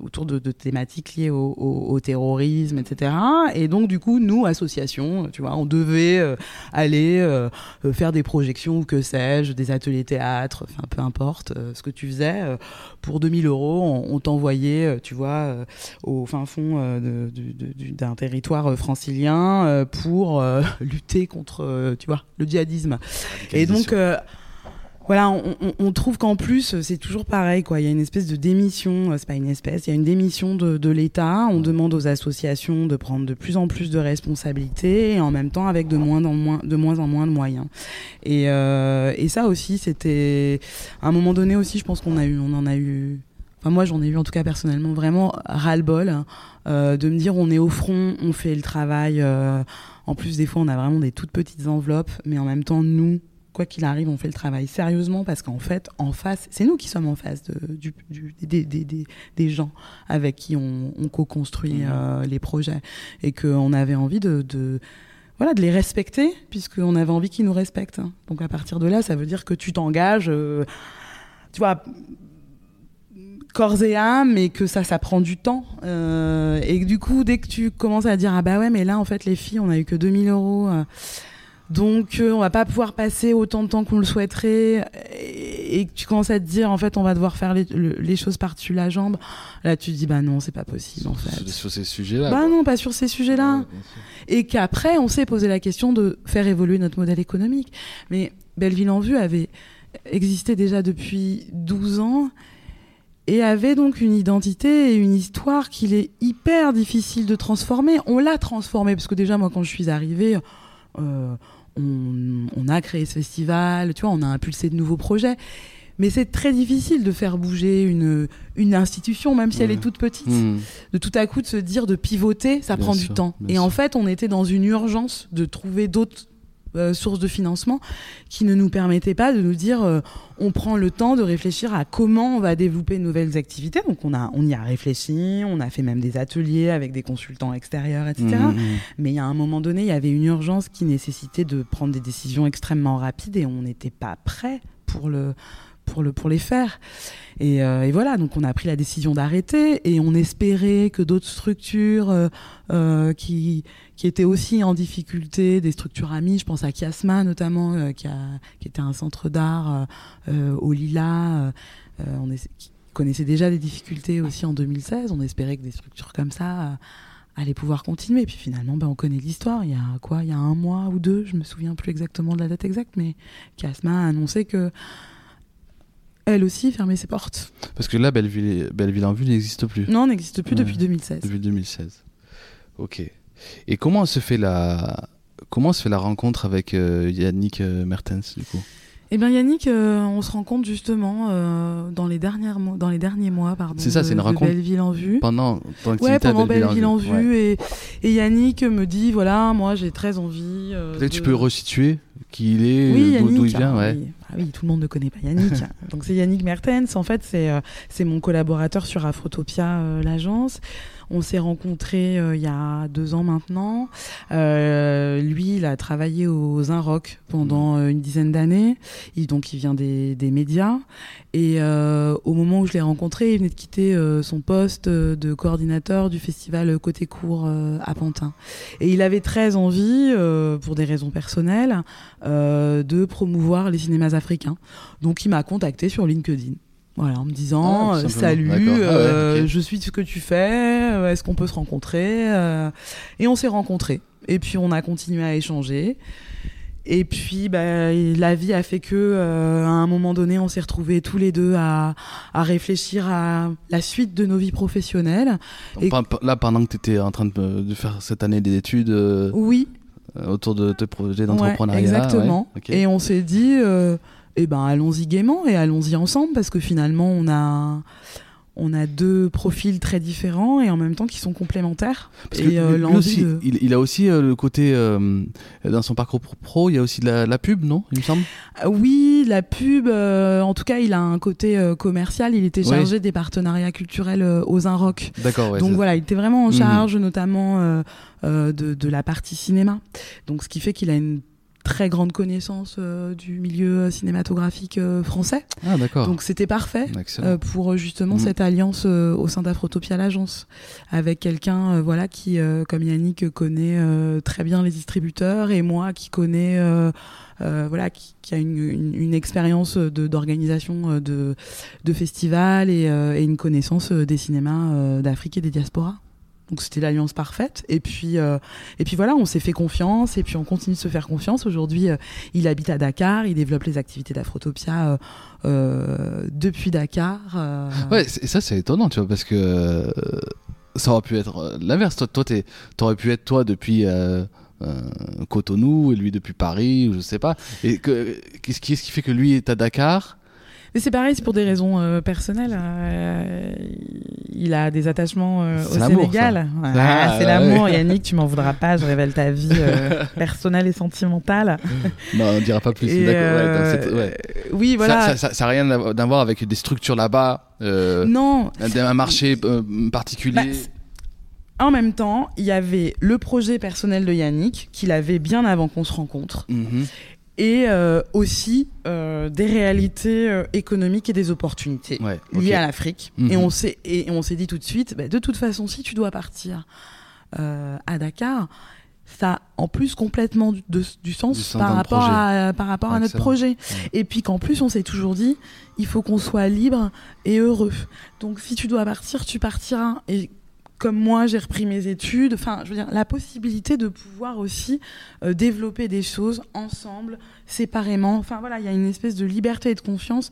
autour de, de thématiques liées au, au- au terrorisme etc et donc du coup nous associations tu vois on devait aller faire des projections ou que sais-je des ateliers théâtre enfin peu importe ce que tu faisais pour 2000 euros on, on t'envoyait tu vois au fin fond euh, d'un territoire euh, francilien euh, pour lutter contre tu vois le djihadisme et donc, voilà, on, on- on trouve qu'en plus, c'est toujours pareil, quoi. Il y a une espèce de démission, c'est pas une espèce, il y a une démission de, de l'État. On demande aux associations de prendre de plus en plus de responsabilités et en même temps avec de moins en moins, de moins en moins de moyens. Et, euh, et ça aussi, c'était à un moment donné aussi, je pense qu'on a eu, on en a eu. Enfin, moi, j'en ai eu en tout cas personnellement vraiment ras-le-bol euh, de me dire on est au front, on fait le travail. euh, en plus, des fois, on a vraiment des toutes petites enveloppes, mais en même temps, nous, quoi qu'il arrive, on fait le travail sérieusement parce qu'en fait, en face, c'est nous qui sommes en face de, du, du- des, des, des, des gens avec qui on, on co-construit Mhm. euh, les projets et qu'on avait envie de, de voilà, de les respecter puisqu'on avait envie qu'ils nous respectent. hein. Donc à partir de là, ça veut dire que tu t'engages, euh, tu vois, corps et âme, mais que ça, ça prend du temps. Euh, et que du coup, dès que tu commences à dire ah bah ouais, mais là en fait les filles, on a eu que 2000 euros. euh, donc euh, on va pas pouvoir passer autant de temps qu'on le souhaiterait et, et que tu commences à te dire en fait on va devoir faire les, le- les choses par-dessus la jambe là tu te dis bah non c'est pas possible en fait sur, ces sujets-là. bah quoi. non pas sur ces sujets là Ouais, bien sûr. et qu'après on s'est posé la question de faire évoluer notre modèle économique. Mais Belleville en Vue avait existé déjà depuis 12 ans et avait donc une identité et une histoire qu'il est hyper difficile de transformer. On l'a transformé parce que déjà moi quand je suis arrivée, euh, on, on a créé ce festival, tu vois, on a impulsé de nouveaux projets. Mais c'est très difficile de faire bouger une, une institution, même si elle est toute petite Mm. de tout à coup de se dire de pivoter, ça Bien prend sûr, du temps. Et en fait, on était dans une urgence de trouver d'autres euh, sources de financement qui ne nous permettaient pas de nous dire euh, on prend le temps de réfléchir à comment on va développer de nouvelles activités. Donc on a on y a réfléchi, on a fait même des ateliers avec des consultants extérieurs, etc. Mm, mm. Mais il y a un moment donné, il y avait une urgence qui nécessitait de prendre des décisions extrêmement rapides et on n'était pas prêt pour le pour le pour les faire. Et, euh, et voilà, donc on a pris la décision d'arrêter et on espérait que d'autres structures euh, euh, qui qui étaient aussi en difficulté, des structures amies, je pense à Kiasma notamment, euh, qui a qui était un centre d'art euh, euh, au Lila. on est, qui connaissait déjà des difficultés aussi en 2016. On espérait que des structures comme ça allaient pouvoir continuer. Puis finalement, ben, on connaît l'histoire. Il y a quoi? Il y a un mois ou deux, je me souviens plus exactement de la date exacte, mais Kiasma a annoncé que elle aussi fermait ses portes. Parce que là, Belleville, Belleville en vue n'existe plus Non, n'existe plus Ouais. depuis 2016. depuis 2016. Ok. Et comment se fait la comment se fait la rencontre avec euh, Yannick euh, Mertens du coup? Eh bien Yannick, euh, on se rend compte justement euh, dans les dernières mois, dans les derniers mois, pardon. C'est ça, de- c'est une de rencontre Belleville en vue. pendant Ouais, pendant Belleville, Belleville en vue. Ouais. Et, et Yannick me dit voilà, moi j'ai très envie. euh, Peut-être que tu de- peux resituer qui il est, Oui, d'où- il vient, ah, ouais. oui. Ah oui, tout le monde ne connaît pas Yannick. Donc c'est Yannick Mertens. En fait, c'est c'est mon collaborateur sur Afrotopia, l'agence. On s'est rencontrés euh, il y a deux ans maintenant. Euh, lui, il a travaillé aux Inrock pendant euh, une dizaine d'années. Il, donc, il vient des, des médias. Et au moment où je l'ai rencontré, il venait de quitter son poste de coordinateur du festival Côté Court à Pantin. Et il avait très envie, euh, pour des raisons personnelles, euh, de promouvoir les cinémas africains. Donc il m'a contacté sur LinkedIn. Voilà, en me disant Ah, euh, salut. Ah ouais, euh, je suis ce que tu fais, euh, est-ce qu'on peut se rencontrer Et on s'est rencontrés. Et puis on a continué à échanger. Et puis bah, la vie a fait que euh, à un moment donné, on s'est retrouvés tous les deux à, à réfléchir à la suite de nos vies professionnelles. Et- Là, pendant que tu étais en train de, de faire cette année d'études euh, Oui, autour de tes projets Ouais, d'entrepreneuriat. exactement. ouais. Et on s'est dit, euh, eh ben allons-y gaiement et allons-y ensemble parce que finalement on a on a deux profils très différents et en même temps qui sont complémentaires. Parce et euh, lui l'envie aussi, de- il, il a aussi euh, le côté euh, dans son parcours pro- il y a aussi de la, la pub, non Il me semble? Oui, la pub, en tout cas, il a un côté commercial. Il était Oui. chargé des partenariats culturels aux Inrock. D'accord. Ouais, Donc voilà, il était vraiment en Mhm. charge, notamment de, de la partie cinéma. Donc ce qui fait qu'il a une très grande connaissance euh, du milieu cinématographique euh, français. Ah d'accord. Donc c'était parfait. Euh, pour euh, justement Mhm. cette alliance euh, au sein d'Afrotopia l'agence avec quelqu'un euh, voilà qui euh, comme Yannick connaît euh, très bien les distributeurs et moi qui connais euh, euh, voilà qui, qui a une, une, une expérience d'organisation euh, de de festivals et, euh, et une connaissance euh, des cinémas euh, d'Afrique et des diasporas donc c'était l'alliance parfaite. Et puis euh, et puis voilà on s'est fait confiance. Et puis on continue de se faire confiance. Aujourd'hui euh, il habite à Dakar. Il développe les activités d'Afrotopia euh, depuis Dakar Ouais, et ça c'est étonnant, tu vois, parce que ça aurait pu être l'inverse. Toi, toi, t'aurais pu être toi depuis Cotonou et lui depuis Paris, ou je sais pas. Et qu'est-ce qui fait que lui est à Dakar Mais c'est pareil, c'est pour des raisons euh, personnelles. euh, il a des attachements euh, au Sénégal. Ah, c'est ouais. l'amour, Yannick, tu m'en voudras pas, je révèle ta vie personnelle et sentimentale. Non, on dira pas plus. Et, ouais. Oui, voilà. Ça, ça, ça, ça a rien à voir avec des structures là-bas, non, un, marché particulier. Bah, en même temps, il y avait le projet personnel de Yannick, qu'il avait bien avant qu'on se rencontre, Mhm. Et euh, aussi euh, des réalités euh, économiques et des opportunités. Ouais, ok. lié à l'Afrique. Mhm. Et on s'est et on s'est dit tout de suite, bah, de toute façon, si tu dois partir à Dakar, ça a en plus complètement du, de- du sens, Du par, rapport à, par rapport à notre projet. Et puis qu'en plus, on s'est toujours dit, il faut qu'on soit libre et heureux. Donc si tu dois partir, tu partiras. Et comme moi, j'ai repris mes études. Enfin, je veux dire, la possibilité de pouvoir aussi euh, développer des choses ensemble, séparément. Enfin voilà, il y a une espèce de liberté et de confiance,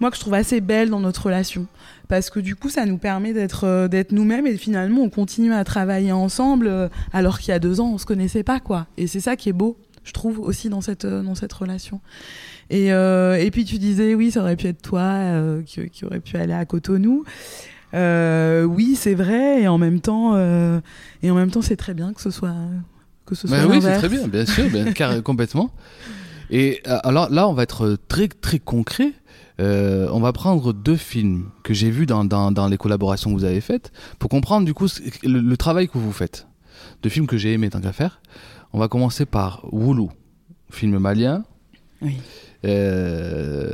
moi que je trouve assez belle dans notre relation, parce que du coup, ça nous permet d'être euh, nous-mêmes et finalement, on continue à travailler ensemble, euh, alors qu'il y a deux ans, on se connaissait pas, quoi. Et c'est ça qui est beau, je trouve aussi dans cette relation. Et, puis tu disais, oui, ça aurait pu être toi qui, qui aurait pu aller à Cotonou. Euh, oui, c'est vrai, et en même temps, euh, et en même temps, c'est très bien que ce soit que ce soit Bah oui, c'est très bien, bien sûr, bien, car- complètement. Et euh, alors là, on va être très très concret. Euh, on va prendre deux films que j'ai vus dans, dans, dans les collaborations que vous avez faites pour comprendre du coup le travail que vous faites. Deux films que j'ai aimé tant qu'à faire. On va commencer par Woulou, film malien. Oui. Euh,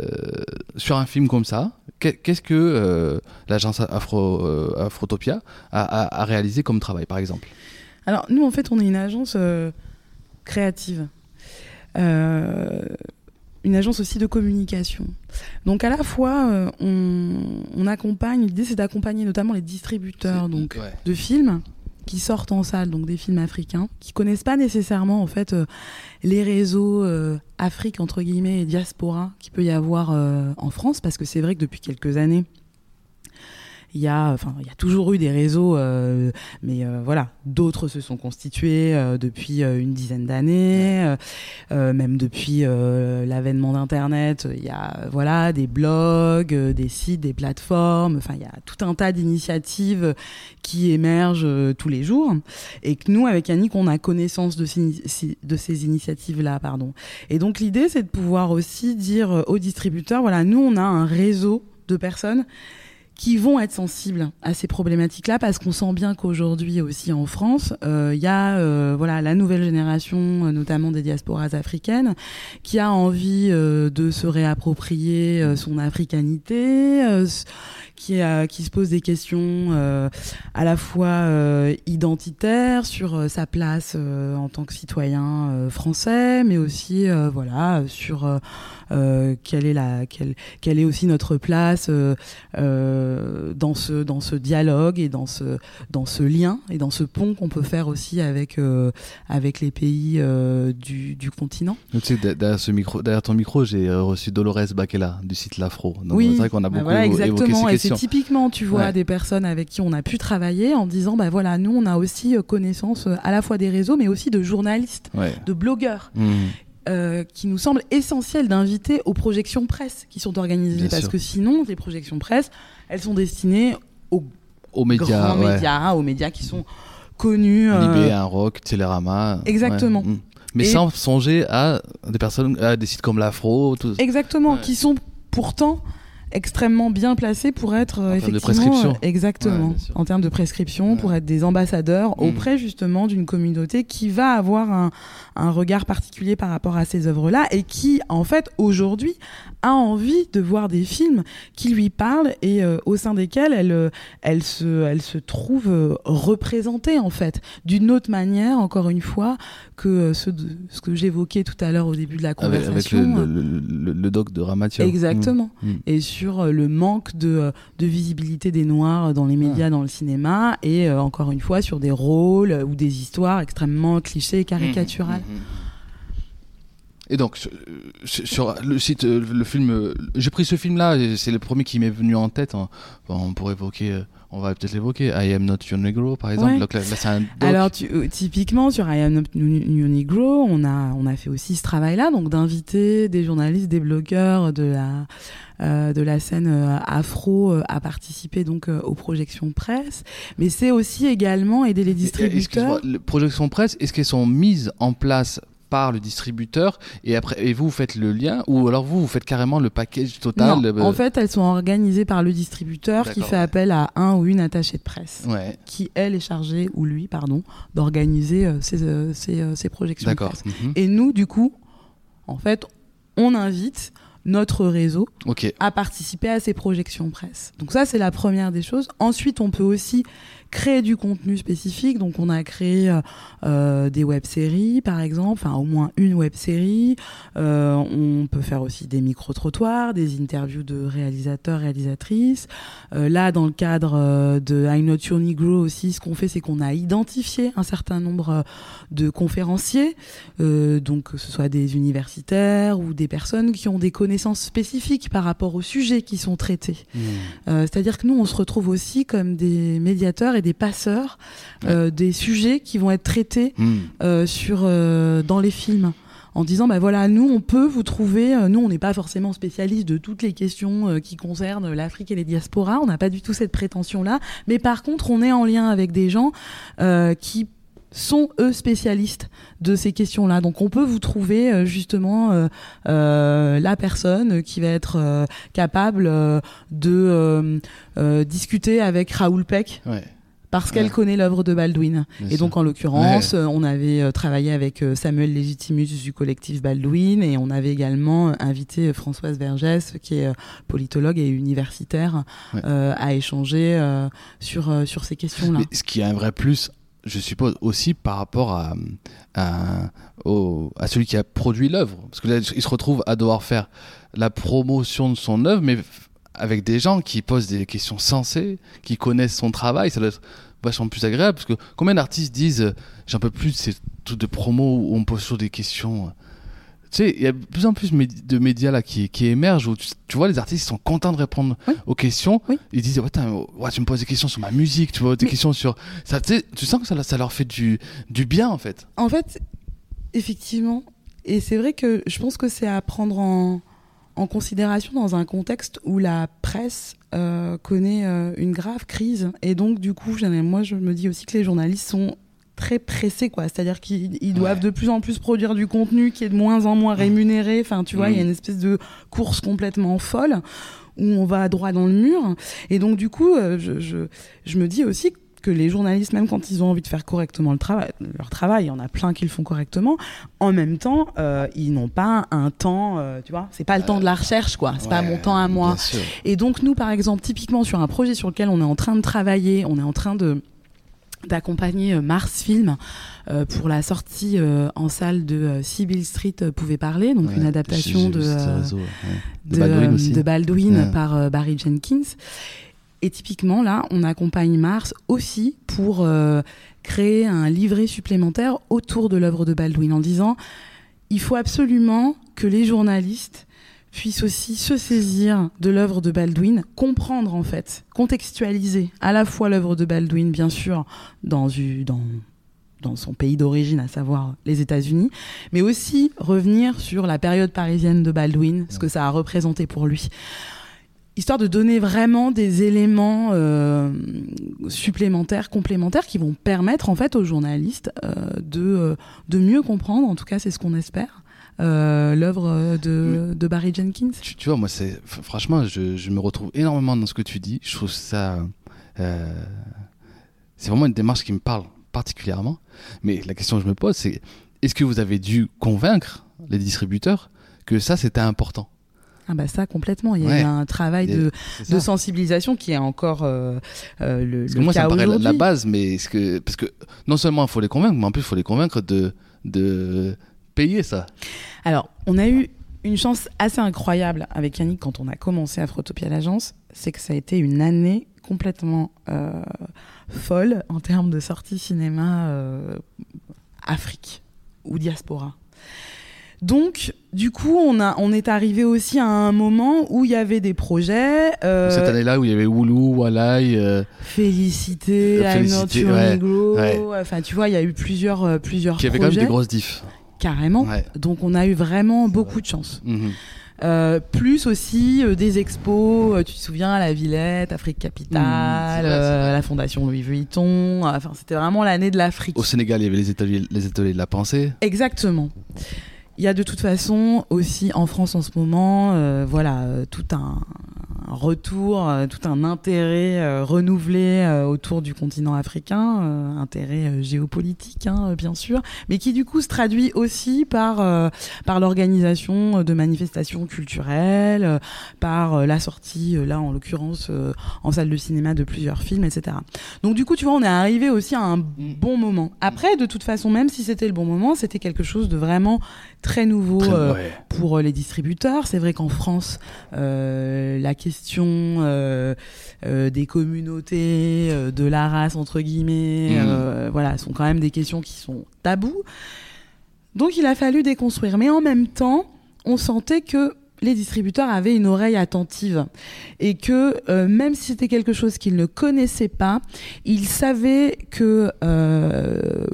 sur un film comme ça, qu'est- qu'est-ce que euh, l'agence Afro, euh, Afrotopia a, a- a réalisé comme travail, par exemple? Alors, nous, en fait, on est une agence créative. Euh, une agence aussi de communication. Donc, à la fois, euh, on, on accompagne, l'idée, c'est d'accompagner notamment les distributeurs donc, Ouais. de films qui sortent en salle, donc des films africains, qui connaissent pas nécessairement en fait euh, les réseaux euh, Afrique entre guillemets et diaspora qu'il peut y avoir euh, en France, parce que c'est vrai que depuis quelques années, il y a, enfin, il y a toujours eu des réseaux, euh, mais euh, voilà, d'autres se sont constitués euh, depuis euh, une dizaine d'années, euh, même depuis euh, l'avènement d'Internet. Il y a, voilà, des blogs, des sites, des plateformes. Enfin, il y a tout un tas d'initiatives qui émergent tous les jours, et que nous, avec Yannick, on a connaissance de ces, de ces initiatives-là, pardon. Et donc l'idée, c'est de pouvoir aussi dire aux distributeurs, voilà, nous, on a un réseau de personnes qui vont être sensibles à ces problématiques-là parce qu'on sent bien qu'aujourd'hui aussi en France, euh, il y a euh, voilà la nouvelle génération, euh, notamment des diasporas africaines, qui a envie de se réapproprier son africanité, qui a, qui se pose des questions euh, à la fois euh, identitaires sur euh, sa place euh, en tant que citoyen euh, français, mais aussi euh, voilà sur euh, euh, quelle est la quelle, quelle est aussi notre place euh, euh, dans ce dans ce dialogue et dans ce dans ce lien et dans ce pont qu'on peut faire aussi avec euh, avec les pays euh, du, du continent. Tu sais, de- derrière, ce micro, derrière ton micro, j'ai euh, reçu Dolores Bakela du site L'Afro. Donc, oui, c'est vrai qu'on a bah beaucoup voilà, évo- évoqué ces Et typiquement, tu vois, Ouais. des personnes avec qui on a pu travailler en disant, bah voilà, nous on a aussi euh, connaissance euh, à la fois des réseaux, mais aussi de journalistes, Ouais. de blogueurs. Mhm. euh, qui nous semble essentiel d'inviter aux projections presse qui sont organisées. Bien parce sûr. que sinon, les projections presse, elles sont destinées aux Aux médias, grands ouais. médias, aux médias qui sont connus. euh, Libé, un rock, Télérama. Exactement. ouais. Mm. Mais Et- sans songer à des personnes, à des sites comme l'Afro, tout. Exactement, Ouais. qui sont pourtant extrêmement bien placés pour être En termes de effectivement prescription. exactement Ouais, en termes de prescription Ouais. pour être des ambassadeurs Mm. auprès justement d'une communauté qui va avoir un, un regard particulier par rapport à ces œuvres là et qui en fait aujourd'hui a envie de voir des films qui lui parlent et euh, au sein desquels elle euh, elle se elle se trouve euh, représentée en fait d'une autre manière encore une fois que euh, ce, de- ce que j'évoquais tout à l'heure au début de la conversation avec le, le, le- le- le doc de Ramatio. Exactement. Mm. Et sur euh, le manque de, euh, de visibilité des Noirs dans les médias, dans le cinéma, et euh, encore une fois sur des rôles euh, ou des histoires extrêmement clichés et caricaturales. Mhm, mhm. Et donc, sur, sur- sur le site, euh, le film, euh, j'ai pris ce film-là, c'est le premier qui m'est venu en tête. hein. Pourrait évoquer, euh, on va peut-être l'évoquer, I Am Not Your Negro, par exemple. Ouais. Donc là, là, c'est un doc. Alors tu- euh, typiquement sur I Am Not New Negro, on a on a fait aussi ce travail-là, donc d'inviter des journalistes, des blogueurs de la euh, de la scène euh, afro euh, à participer donc aux projections presse, mais c'est aussi également aider les distributeurs. Les projections presse, est-ce qu'elles sont mises en place par le distributeur et après et vous vous faites le lien ou alors vous vous faites carrément le package total Non, euh, en fait, elles sont organisées par le distributeur qui fait ouais. appel à un ou une attachée de presse, ouais qui elle est chargée ou lui, pardon, d'organiser euh, ces, euh, euh, projections d'accord presse. Mhm. Et nous, du coup, en fait, on invite notre réseau à participer à ces projections presse. Donc ça, c'est la première des choses. Ensuite, on peut aussi créer du contenu spécifique. Donc on a créé euh, euh, des web-séries, par exemple, enfin au moins une web-série. Euh, on peut faire aussi des micro-trottoirs, des interviews de réalisateurs, réalisatrices. Euh, là, dans le cadre de I Not Your Negro aussi, ce qu'on fait, c'est qu'on a identifié un certain nombre de conférenciers, donc que ce soit des universitaires ou des personnes qui ont des connaissances spécifiques par rapport aux sujets qui sont traités. Euh, C'est-à-dire que nous, on se retrouve aussi comme des médiateurs et des passeurs euh, des sujets qui vont être traités Mhm. euh, sur, euh, dans les films. En disant, bah voilà, nous, on peut vous trouver, euh, nous, on n'est pas forcément spécialiste de toutes les questions euh, qui concernent l'Afrique et les diasporas, on n'a pas du tout cette prétention-là, mais par contre, on est en lien avec des gens euh, qui sont eux spécialistes de ces questions-là. Donc on peut vous trouver justement euh, euh, la personne qui va être euh, capable de discuter avec Raoul Peck ouais parce qu'elle Ouais. connaît l'œuvre de Baldwin. bien Et sûr. donc en l'occurrence, on avait euh, travaillé avec euh, Samuel Légitimus du collectif Baldwin et on avait également euh, invité Françoise Vergès, qui est politologue et universitaire, Ouais. euh, à échanger euh, sur, sur ces questions-là. Ce qui est un vrai plus, je suppose, aussi par rapport à, à, au- à celui qui a produit l'œuvre. Parce que là, il se retrouve à devoir faire la promotion de son œuvre, mais avec des gens qui posent des questions sensées, qui connaissent son travail. Ça doit être vachement plus agréable. Parce que combien d'artistes disent euh, J'en peux plus de ces trucs de promo où on pose toujours des questions euh, tu sais, il y a de plus en plus de médias là qui, qui émergent où tu, tu vois les artistes sont contents de répondre Oui. aux questions. Oui. Ils disent ouais, tain, ouais, tu me poses des questions sur ma musique, tu vois des Mais- questions sur ça. Tu sens que ça, ça leur fait du, du bien en fait. En fait, effectivement, et c'est vrai que je pense que c'est à prendre en, en considération dans un contexte où la presse euh, connaît euh, une grave crise. Et donc, du coup, moi, je me dis aussi que les journalistes sont très pressés, quoi. C'est-à-dire qu'ils ils doivent Ouais. de plus en plus produire du contenu qui est de moins en moins rémunéré. Enfin, tu vois, il y a une espèce de course complètement folle où on va droit dans le mur. Et donc, du coup, euh, je, je, je me dis aussi que les journalistes, même quand ils ont envie de faire correctement le travail, leur travail, il y en a plein qui le font correctement. En même temps, euh, ils n'ont pas un temps, euh, tu vois, c'est pas le temps de la recherche, quoi. C'est pas mon temps à moi. Et donc nous, par exemple, typiquement sur un projet sur lequel on est en train de travailler, on est en train de d'accompagner euh, Mars Film euh, pour la sortie euh, en salle de euh, Sibyl Street euh, pouvait parler, donc Ouais, une adaptation de, euh, réseau, ouais. de, De Baldwin euh, aussi. de Baldwin Ouais. par euh, Barry Jenkins. Et typiquement, là, on accompagne Mars aussi pour euh, créer un livret supplémentaire autour de l'œuvre de Baldwin en disant il faut absolument que les journalistes puissent aussi se saisir de l'œuvre de Baldwin, comprendre en fait, contextualiser à la fois l'œuvre de Baldwin, bien sûr, dans, son pays d'origine, à savoir les États-Unis, mais aussi revenir sur la période parisienne de Baldwin, ce que ça a représenté pour lui histoire de donner vraiment des éléments euh, supplémentaires, complémentaires, qui vont permettre en fait aux journalistes euh, de, euh, de mieux comprendre, en tout cas c'est ce qu'on espère, euh, l'œuvre de, de Barry Jenkins. Tu, tu vois, moi, c'est franchement, je, je me retrouve énormément dans ce que tu dis. Je trouve ça. euh, c'est vraiment une démarche qui me parle particulièrement. Mais la question que je me pose, c'est est-ce que vous avez dû convaincre les distributeurs que ça, c'était important? Ah bah ça complètement, il y a Ouais. un travail a- de, ça. sensibilisation qui est encore euh, euh, le, Parce que le moi, ça cas me paraît la, base, mais que parce que non seulement il faut les convaincre, mais en plus il faut les convaincre de de payer ça. Alors, on a eu une chance assez incroyable avec Yannick quand on a commencé Afrotopia l'agence, c'est que ça a été une année complètement euh, folle en termes de sorties cinéma Afrique ou diaspora. Donc, du coup, on, a, on est arrivé aussi à un moment où il y avait des projets. euh, Cette année-là où il y avait Woulou, Walai, euh, Félicité, Euh, I'm not Félicité, your ouais, Negro. ouais. Enfin, tu vois, il y a eu plusieurs, euh, plusieurs qui avait quand même projets. des grosses diffs. Carrément. Ouais. Donc, on a eu vraiment beaucoup de chance. Mhm. Euh, plus aussi euh, des expos, euh, tu te souviens, à la Villette, Afrique Capitale, Mmh, vrai, vrai. la Fondation Louis Vuitton. Enfin, c'était vraiment l'année de l'Afrique. Au Sénégal, il y avait les ateliers, les ateliers de la pensée. Exactement. Il y a de toute façon aussi en France en ce moment, euh, voilà, euh, tout un, un retour, euh, tout un intérêt euh, renouvelé euh, autour du continent africain, intérêt géopolitique hein, bien sûr, mais qui du coup se traduit aussi par par l'organisation de manifestations culturelles, par la sortie là en l'occurrence en salle de cinéma de plusieurs films, etc. Donc du coup tu vois on est arrivé aussi à un bon moment. Après de toute façon même si c'était le bon moment, c'était quelque chose de vraiment très nouveau Très- ouais. pour les distributeurs. C'est vrai qu'en France, euh, la question euh, euh, des communautés, euh, de la race entre guillemets, Mhm. euh, voilà, sont quand même des questions qui sont tabous. Donc il a fallu déconstruire. Mais en même temps, on sentait que les distributeurs avaient une oreille attentive et que euh, même si c'était quelque chose qu'ils ne connaissaient pas, ils savaient que euh,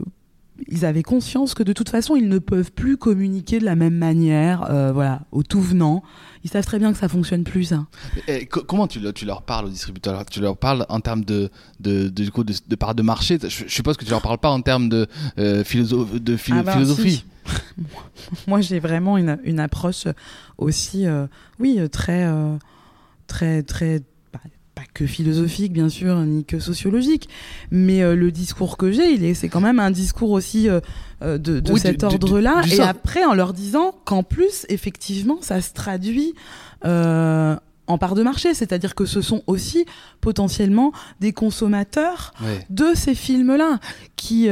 ils avaient conscience que de toute façon ils ne peuvent plus communiquer de la même manière, euh, voilà, au tout venant. Ils savent très bien que ça fonctionne plus. ça. Et co- comment tu, le- tu leur parles aux distributeurs? Tu leur parles en termes de, de, de, du coup, de, de part de marché? Je, je suppose que tu leur parles pas en termes de, euh, philosoph- de philo- Ah ben, philosophie. Moi, j'ai vraiment une, une approche aussi, euh, oui, très, très, très, pas, que philosophique, bien sûr, ni que sociologique, mais euh, le discours que j'ai, il est, c'est quand même un discours aussi euh, euh, de, de Oui, cet ordre-là. Et sens. après, en leur disant qu'en plus, effectivement, ça se traduit. euh, en part de marché, c'est-à-dire que ce sont aussi potentiellement des consommateurs de ces films-là qui,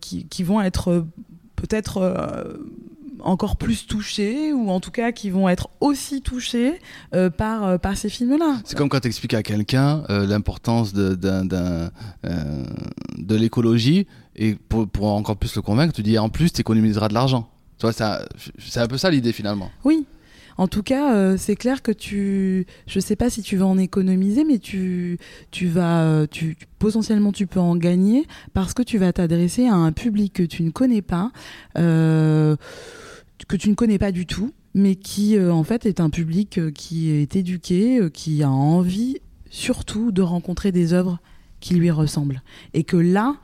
qui, qui vont être peut-être encore plus touchés ou en tout cas qui vont être aussi touchés euh, par, euh, par ces films-là. C'est comme quand tu expliques à quelqu'un euh, l'importance de, de l'écologie et pour, pour encore plus le convaincre, tu dis en plus tu économiseras de l'argent. Tu vois, ça- c'est un peu ça l'idée finalement. Oui. En tout cas, c'est clair que tu, je sais pas si tu vas en économiser, mais tu, tu vas, tu, tu- potentiellement tu peux en gagner parce que tu vas t'adresser à un public que tu ne connais pas, euh, que tu ne connais pas du tout, mais qui euh, en fait est un public euh, qui est éduqué, euh, qui a envie surtout de rencontrer des œuvres qui lui ressemblent, et que là,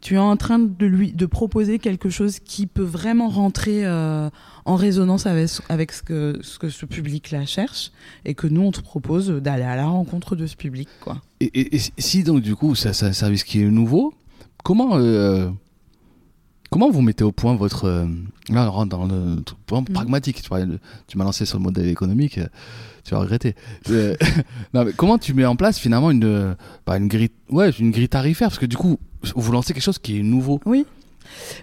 tu es en train de lui de proposer quelque chose qui peut vraiment rentrer en résonance avec, avec ce, que, ce public-là cherche et que nous, on te propose d'aller à la rencontre de ce public. Quoi. Et, si donc du coup c'est un service qui est nouveau, comment comment vous mettez au point votre euh, là on rentre dans le vraiment Mhm. pragmatique. Tu, tu m'as lancé sur le modèle économique, euh, tu vas regretter. Euh, non, mais comment tu mets en place finalement une bah, une grille ouais une grille tarifaire? Parce que du coup vous lancez quelque chose qui est nouveau. Oui.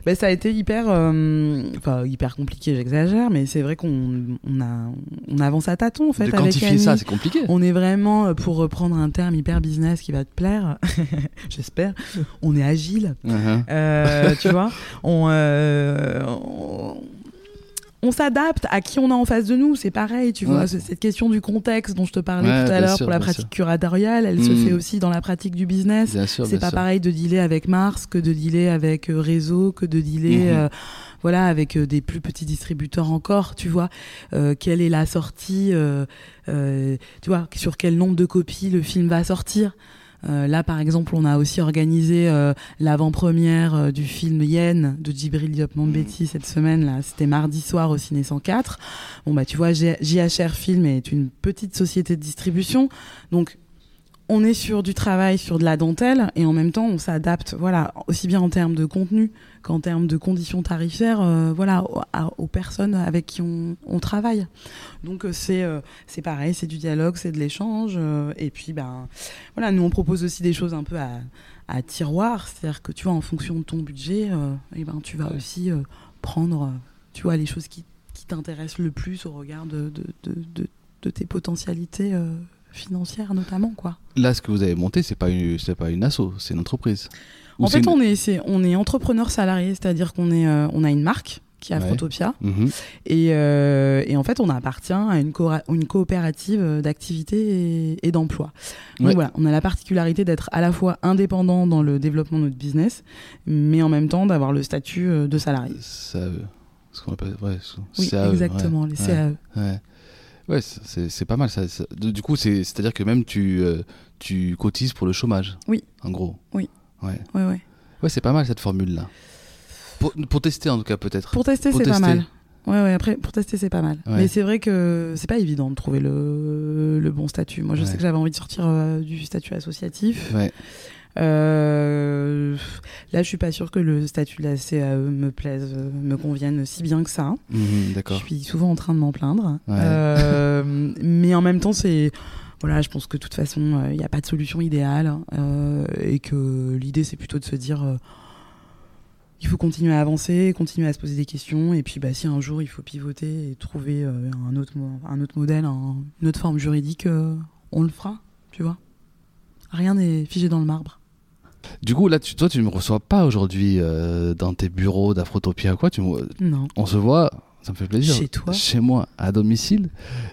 Ben, ça a été hyper, euh, enfin hyper compliqué, j'exagère, mais c'est vrai qu'on on a, on avance à tâtons en fait de avec quantifier Annie. ça c'est compliqué. On est vraiment, euh, pour reprendre un terme hyper business qui va te plaire, j'espère, on est agile. Mhm. Euh, tu vois, on, euh, on, on s'adapte à qui on a en face de nous. C'est pareil, tu vois. Ouais. Cette question du contexte dont je te parlais Ouais, tout à l'heure pour la pratique sûr. curatoriale, elle se Mm. fait aussi dans la pratique du business. C'est pas sûr. pareil de dealer avec Mars que de dealer avec euh, Réseau, que de dealer Mhm. euh, voilà, avec euh, des plus petits distributeurs encore, tu vois. Quelle est la sortie, tu vois, sur quel nombre de copies le film va sortir. Euh, là, par exemple, on a aussi organisé euh, l'avant-première euh, du film Yen de Djibril Diop Mambéty cette semaine. Là, c'était mardi soir au Ciné 104. Bon bah, tu vois, JHR Film est une petite société de distribution, donc on est sur du travail, sur de la dentelle, et en même temps, on s'adapte, voilà, aussi bien en termes de contenu qu'en termes de conditions tarifaires, euh, voilà, aux, personnes avec qui on, travaille. Donc euh, c'est euh, c'est pareil, c'est du dialogue, c'est de l'échange, et puis ben voilà, nous on propose aussi des choses un peu à, tiroir, c'est-à-dire que tu vois, en fonction de ton budget, eh ben tu vas aussi prendre, tu vois, les choses qui, qui t'intéressent le plus au regard de, de, de- de tes potentialités financières notamment, quoi. Là, ce que vous avez monté, c'est pas une, c'est pas une asso, c'est une entreprise. Ou En fait, une- on est, on est entrepreneur salarié, c'est-à-dire qu'on est, euh, on a une marque qui est Ouais. Afrotopia, Mhm. et, euh, et en fait, on appartient à une, coopérative euh, d'activité et, et d'emploi. Donc Ouais. voilà, on a la particularité d'être à la fois indépendant dans le développement de notre business, mais en même temps d'avoir le statut de salarié. Ça, euh, ce qu'on appelle, ouais, Oui, CAE, exactement, ouais, les ouais, CAE. Ouais, ouais c'est- pas mal. Ça, ça- Du coup, c'est- c'est-à-dire que même tu, euh, tu cotises pour le chômage. Oui. En gros. Oui. Ouais, Ouais, ouais. ouais c'est pas mal cette formule-là. Pour, pour tester en tout cas, peut-être. Pour tester, c'est pas mal. Ouais, ouais, après, pour tester, c'est pas mal. Ouais. Mais c'est vrai que c'est pas évident de trouver le, le bon statut. Moi, je Ouais. sais que j'avais envie de sortir euh, du statut associatif. Ouais. Euh, là, je suis pas sûre que le statut de la CAE me plaise, euh, me convienne si bien que ça. Mhm, Je suis souvent en train de m'en plaindre. Ouais. Euh, mais en même temps, c'est. Voilà, je pense que de toute façon, il n'y a pas de solution idéale. euh, et que l'idée, c'est plutôt de se dire. euh, il faut continuer à avancer, continuer à se poser des questions. Et puis, bah, si un jour il faut pivoter et trouver euh, un, autre, un autre modèle, un- une autre forme juridique, euh, on le fera, tu vois. Rien n'est figé dans le marbre. Du coup, là, tu, toi, tu me reçois pas aujourd'hui euh, dans tes bureaux d'Afrotopia, quoi. Tu me- Non. on se voit, ça me fait plaisir. Chez toi Chez moi, à domicile,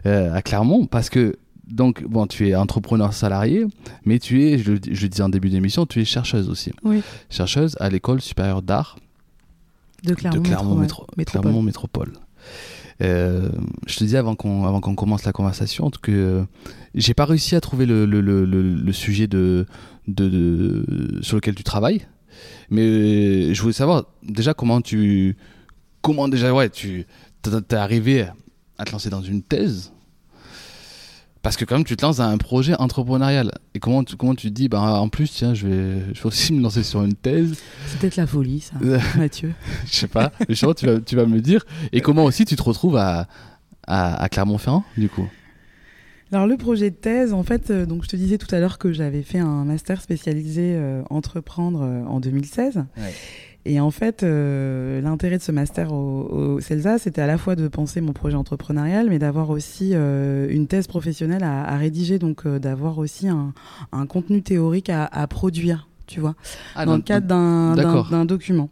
euh, à Clermont, parce que donc bon, tu es entrepreneur salarié, mais tu es, je, le dis- je le disais en début d'émission, tu es chercheuse aussi. Oui. Chercheuse à l'école supérieure d'art De Clermont, de Clermont, Métro- Métro- Métropole. Clermont Métropole. Euh, je te disais avant qu'on avant qu'on commence la conversation que euh, j'ai pas réussi à trouver le, le, le, le- sujet de, de, de- sur lequel tu travailles, mais je voulais savoir déjà comment tu comment déjà ouais tu t'es arrivé à te lancer dans une thèse parce que quand même tu te lances dans un projet entrepreneurial et comment tu, comment tu te dis bah en plus tiens je vais je vais aussi me lancer sur une thèse C'est peut-être la folie, ça, Mathieu. je sais pas, mais justement, tu vas, tu vas me dire. Et comment aussi tu te retrouves à, à, à Clermont-Ferrand, du coup? Alors le projet de thèse, en fait, euh, donc je te disais tout à l'heure que j'avais fait un master spécialisé euh, entreprendre euh, en 2016. Ouais. Et en fait, euh, l'intérêt de ce master au, au CELSA, c'était à la fois de penser mon projet entrepreneurial, mais d'avoir aussi euh, une thèse professionnelle à, à rédiger, donc euh, d'avoir aussi un, un contenu théorique à, à produire, tu vois Ah, dans le cadre d'un- document.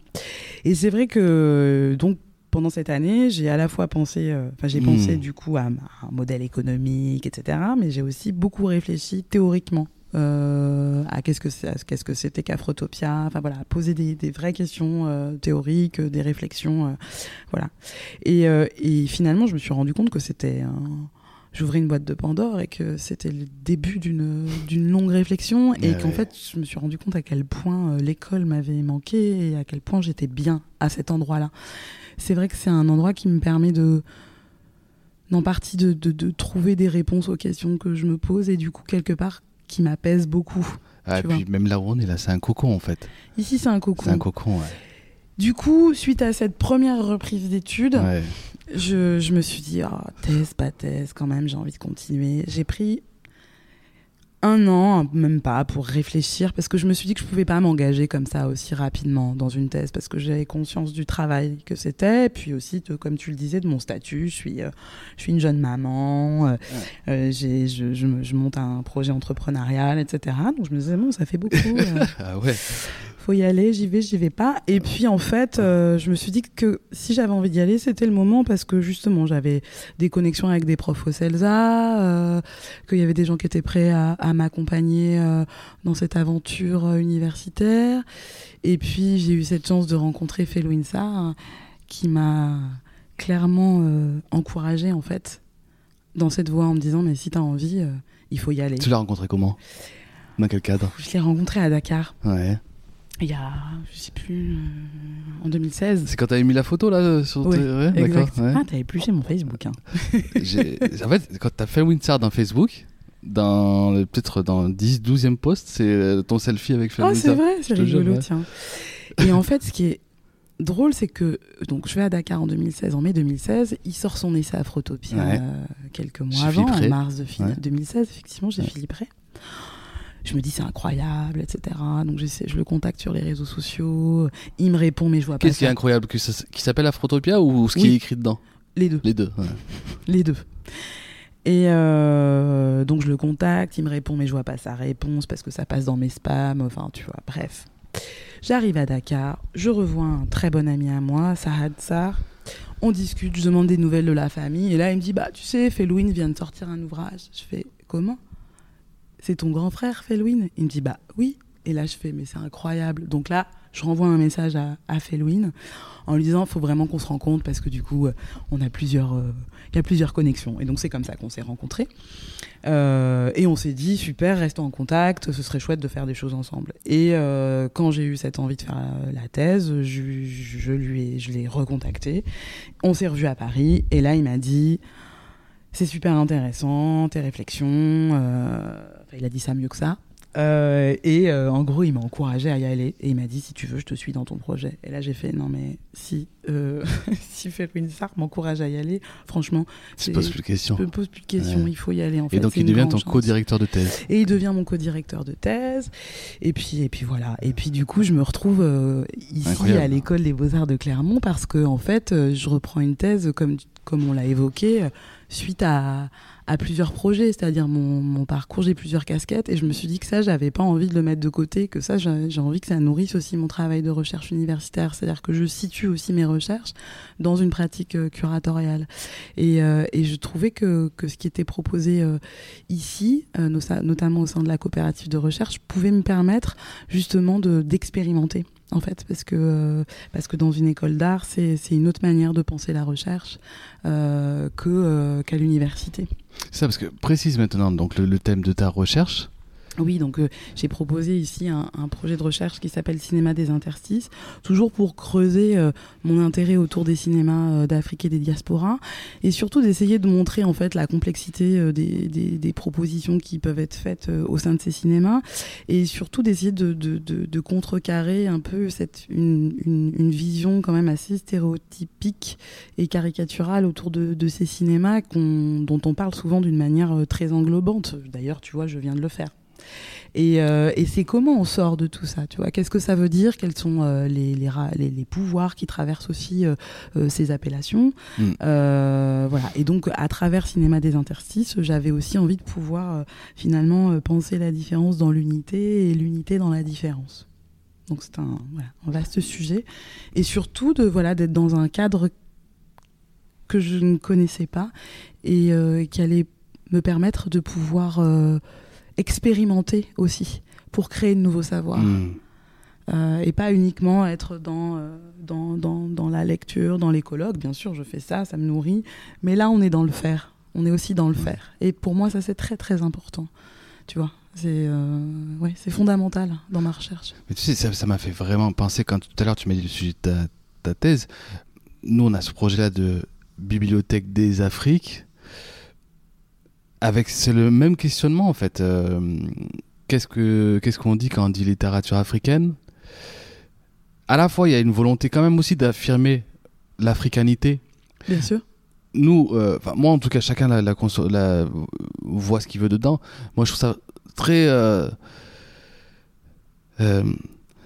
Et c'est vrai que donc pendant cette année, j'ai à la fois pensé, enfin j'ai Hmm. pensé du coup à un modèle économique, etc. Mais j'ai aussi beaucoup réfléchi théoriquement. Euh, à qu'est-ce que qu'est-ce c'était qu'Afrotopia, enfin voilà, poser des, des vraies questions euh, théoriques, euh, des réflexions, euh, voilà. Et, et finalement, je me suis rendu compte que c'était j'ouvrais une boîte de Pandore et que c'était le début d'une longue réflexion et Ouais, qu'en ouais. fait je me suis rendu compte à quel point l'école m'avait manqué et à quel point j'étais bien à cet endroit-là. C'est vrai que c'est un endroit qui me permet de en partie de, de, de trouver des réponses aux questions que je me pose et du coup quelque part qui m'apaise beaucoup. Ah, et puis même là où on est, là, c'est un cocon, en fait. Ici c'est un cocon. C'est un cocon, ouais. Du coup, suite à cette première reprise d'études, Ouais. je, je me suis dit, oh, thèse, pas thèse, quand même, j'ai envie de continuer. J'ai pris un an, même pas, pour réfléchir, parce que je me suis dit que je pouvais pas m'engager comme ça aussi rapidement dans une thèse, parce que j'avais conscience du travail que c'était, puis aussi, de, comme tu le disais, de mon statut. Je suis, euh, je suis une jeune maman, euh, euh, j'ai- je, je, je monte un projet entrepreneurial, etc. Donc je me disais, bon, ça fait beaucoup. Ah ouais. Faut y aller, j'y vais, j'y vais pas. Et puis en fait, euh, je me suis dit que si j'avais envie d'y aller, c'était le moment parce que justement, j'avais des connexions avec des profs au CELSA, euh, qu'il y avait des gens qui étaient prêts à, à m'accompagner euh, dans cette aventure universitaire. Et puis j'ai eu cette chance de rencontrer Felou Insar, qui m'a clairement encouragée en fait dans cette voie en me disant mais si t'as envie, il faut y aller. Tu l'as rencontré comment? Dans quel cadre? Je l'ai rencontré à Dakar. Ouais. Il y a, je sais plus, euh, en 2016. C'est quand t'avais mis la photo là sur Oui, tes... ouais, d'accord. Exact. ouais. Ah, t'avais épluché mon Facebook. Hein. En fait, quand t'as fait Winsard dans Facebook, dans peut-être dans le 10 12e post, c'est euh, ton selfie avec Phil Oh, c'est vrai, c'est rigolo, ouais. tiens. Et en fait, ce qui est drôle, c'est que donc je vais à Dakar en 2016, en mai 2016, il sort son essai Afrotopia Ouais. euh, quelques mois avant, en mars de fin- Ouais. 2016, effectivement, j'ai Ouais. Philippe Ray. Je me dis c'est incroyable, etc. Donc je le contacte sur les réseaux sociaux. Il me répond, mais je vois pas Qu'est-ce qui est incroyable Qui s'appelle Afrotopia ou ce qui est écrit dedans? Les deux. Les deux. ouais. Les deux. Et euh, donc je le contacte, il me répond, mais je vois pas sa réponse parce que ça passe dans mes spams. Enfin, tu vois, bref. J'arrive à Dakar, je revois un très bon ami à moi, Sahad Sar. On discute, je demande des nouvelles de la famille. Et là, il me dit Bah, tu sais, Felouine vient de sortir un ouvrage. Je fais Comment? C'est ton grand frère, Felouine Il me dit Bah, oui. Et là, je fais Mais c'est incroyable. Donc là, je renvoie un message à, à en lui disant faut vraiment qu'on se rencontre parce que du coup, euh, on a plusieurs, euh, il y a plusieurs connexions. Et donc, c'est comme ça qu'on s'est rencontrés. Euh, et on s'est dit super, restons en contact, ce serait chouette de faire des choses ensemble. Et quand j'ai eu cette envie de faire la thèse, je, lui je l'ai recontacté. On s'est revu à Paris et là, il m'a dit c'est super intéressant, tes réflexions. euh, enfin, il a dit ça mieux que ça. Euh, et euh, en gros, il m'a encouragé à y aller et il m'a dit si tu veux, je te suis dans ton projet. Et là, j'ai fait non mais si euh, si Ferwin Sarr m'encourage à y aller, franchement, Tu poses plus de questions. je me pose plus de questions. Ouais. Il faut y aller en fait. Et donc il devient ton co-directeur de thèse. Et il devient mon co-directeur de thèse. Et puis, et puis voilà. Et puis du coup, je me retrouve ici Incroyable. à l'école des beaux-arts de Clermont parce que en fait, je reprends une thèse comme comme on l'a évoqué suite à plusieurs projets, c'est-à-dire mon, parcours, j'ai plusieurs casquettes et je me suis dit que ça, j'avais pas envie de le mettre de côté, que ça, j'ai envie que ça nourrisse aussi mon travail de recherche universitaire, c'est-à-dire que je situe aussi mes recherches dans une pratique euh, curatoriale. Et, euh, et je trouvais que, ce qui était proposé euh, ici, no- notamment au sein de la coopérative de recherche, pouvait me permettre justement de d'expérimenter. En fait, parce que euh, parce que dans une école d'art, c'est une autre manière de penser la recherche euh, euh, qu'à l'université. C'est ça, parce que précise maintenant donc le thème de ta recherche. Oui, donc euh, j'ai proposé ici un, projet de recherche qui s'appelle Cinéma des interstices, toujours pour creuser euh, mon intérêt autour des cinémas euh, d'Afrique et des diasporas, et surtout d'essayer de montrer en fait la complexité des, propositions qui peuvent être faites au sein de ces cinémas, et surtout d'essayer de, contrecarrer un peu cette une, vision quand même assez stéréotypique et caricaturale autour de, ces cinémas dont on parle souvent d'une manière très englobante. D'ailleurs, tu vois, je viens de le faire. Et, euh, et c'est comment on sort de tout ça, tu vois? Qu'est-ce que ça veut dire? Quels sont euh, les, les, ra- les, les pouvoirs qui traversent aussi euh, ces appellations? Mm. Voilà. Et donc, à travers Cinéma des interstices, j'avais aussi envie de pouvoir finalement penser la différence dans l'unité et l'unité dans la différence. Donc, c'est un, voilà, un vaste sujet. Et surtout, de voilà d'être dans un cadre que je ne connaissais pas et qui allait me permettre de pouvoir expérimenter aussi pour créer de nouveaux savoirs Hmm. Euh, et pas uniquement être dans, euh, dans, dans, dans la lecture, dans les colloques. Bien sûr, je fais ça, ça me nourrit, mais là, on est dans le faire. On est aussi dans le faire. Et pour moi, ça, c'est très, très important. Tu vois, c'est euh, ouais, fondamental dans ma recherche. Mais tu sais, ça ça m'a fait vraiment penser quand tout à l'heure tu m'as dit le sujet de ta, ta thèse. Nous, on a ce projet-là de bibliothèque des Afriques. Avec, c'est le même questionnement en fait. Euh, qu'est-ce que, qu'est-ce qu'on dit quand on dit littérature africaine? À la fois, il y a une volonté quand même aussi d'affirmer l'africanité. Bien sûr. Nous, euh, moi en tout cas, chacun la, la, conso- la- voit ce qu'il veut dedans. Moi, je trouve ça très. euh, euh,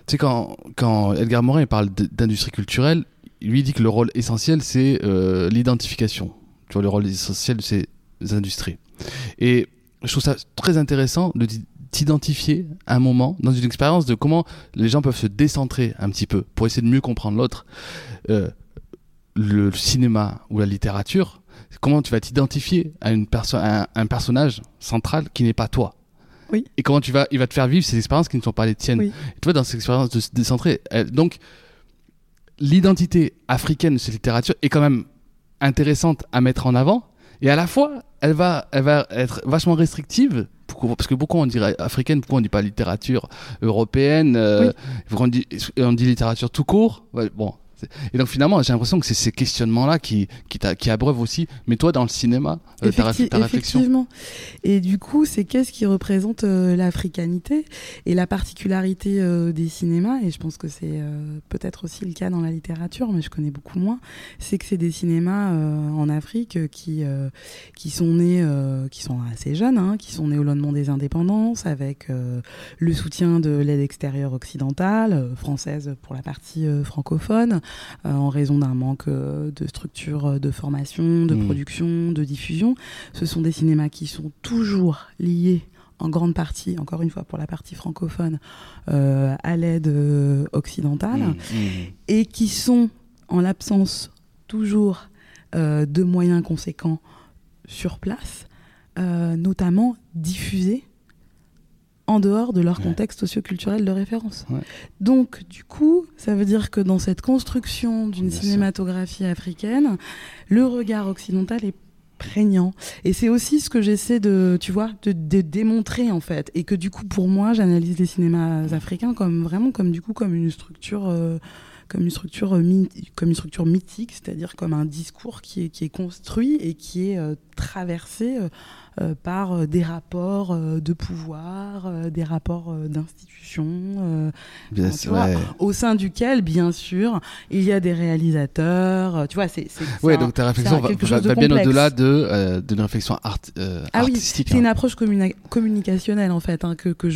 tu sais, quand, quand Edgar Morin il parle d'industrie culturelle, il lui dit que le rôle essentiel, c'est euh, l'identification. Tu vois, le rôle essentiel de ces industries. Et je trouve ça très intéressant de t'identifier un moment dans une expérience de comment les gens peuvent se décentrer un petit peu pour essayer de mieux comprendre l'autre. Euh, le cinéma ou la littérature, comment tu vas t'identifier à, une perso- à un, un personnage central qui n'est pas toi? Oui. Et comment tu vas, il va te faire vivre ces expériences qui ne sont pas les tiennes? Oui. Et tu vois, dans ces expériences de se décentrer, elle- donc l'identité africaine de cette littérature est quand même intéressante à mettre en avant. Et à la fois, elle va, elle va être vachement restrictive. Parce que pourquoi on dirait africaine, pourquoi on dit pas littérature européenne euh, Oui. on, dit, on dit littérature tout court? Bon. Et donc finalement, j'ai l'impression que c'est ces questionnements-là qui, qui, abreuvent aussi. Mais toi, dans le cinéma, euh, ta, ta réflexion. Effectivement. Et du coup, c'est qu'est-ce qui représente euh, l'africanité et la particularité euh, des cinémas, et je pense que c'est euh, peut-être aussi le cas dans la littérature, mais je connais beaucoup moins, c'est que c'est des cinémas euh, en Afrique qui, qui sont nés, qui sont assez jeunes, hein, qui sont nés au lendemain des indépendances, avec le soutien de l'aide extérieure occidentale, française pour la partie francophone, en raison d'un manque euh, de structures euh, de formation, de Mm. production, de diffusion. Ce sont des cinémas qui sont toujours liés en grande partie, encore une fois pour la partie francophone, euh, à l'aide euh, occidentale Mmh, mmh. et qui sont, en l'absence toujours euh, de moyens conséquents sur place, euh, notamment diffusés en dehors de leur Ouais. contexte socioculturel de référence. Ouais. Donc, du coup, ça veut dire que dans cette construction d'une sûr. cinématographie africaine, le regard occidental est prégnant. Et c'est aussi ce que j'essaie de, tu vois, de, de démontrer en fait. Et que du coup, pour moi, j'analyse les cinémas africains comme vraiment comme du coup comme une structure, euh, comme une structure euh, comme une structure mythique, c'est-à-dire comme un discours qui est qui est construit et qui est euh, traversé euh, par euh, des rapports euh, de pouvoir, euh, des rapports euh, d'institutions. euh, ouais. au sein duquel, bien sûr, il y a des réalisateurs. euh, Tu vois, c'est c'est- c'est un- donc ta réflexion c'est va, de bien au-delà de, euh, d'une réflexion art, euh, Ah oui, artistique. C'est hein. une approche communa- communicationnelle en fait hein, que que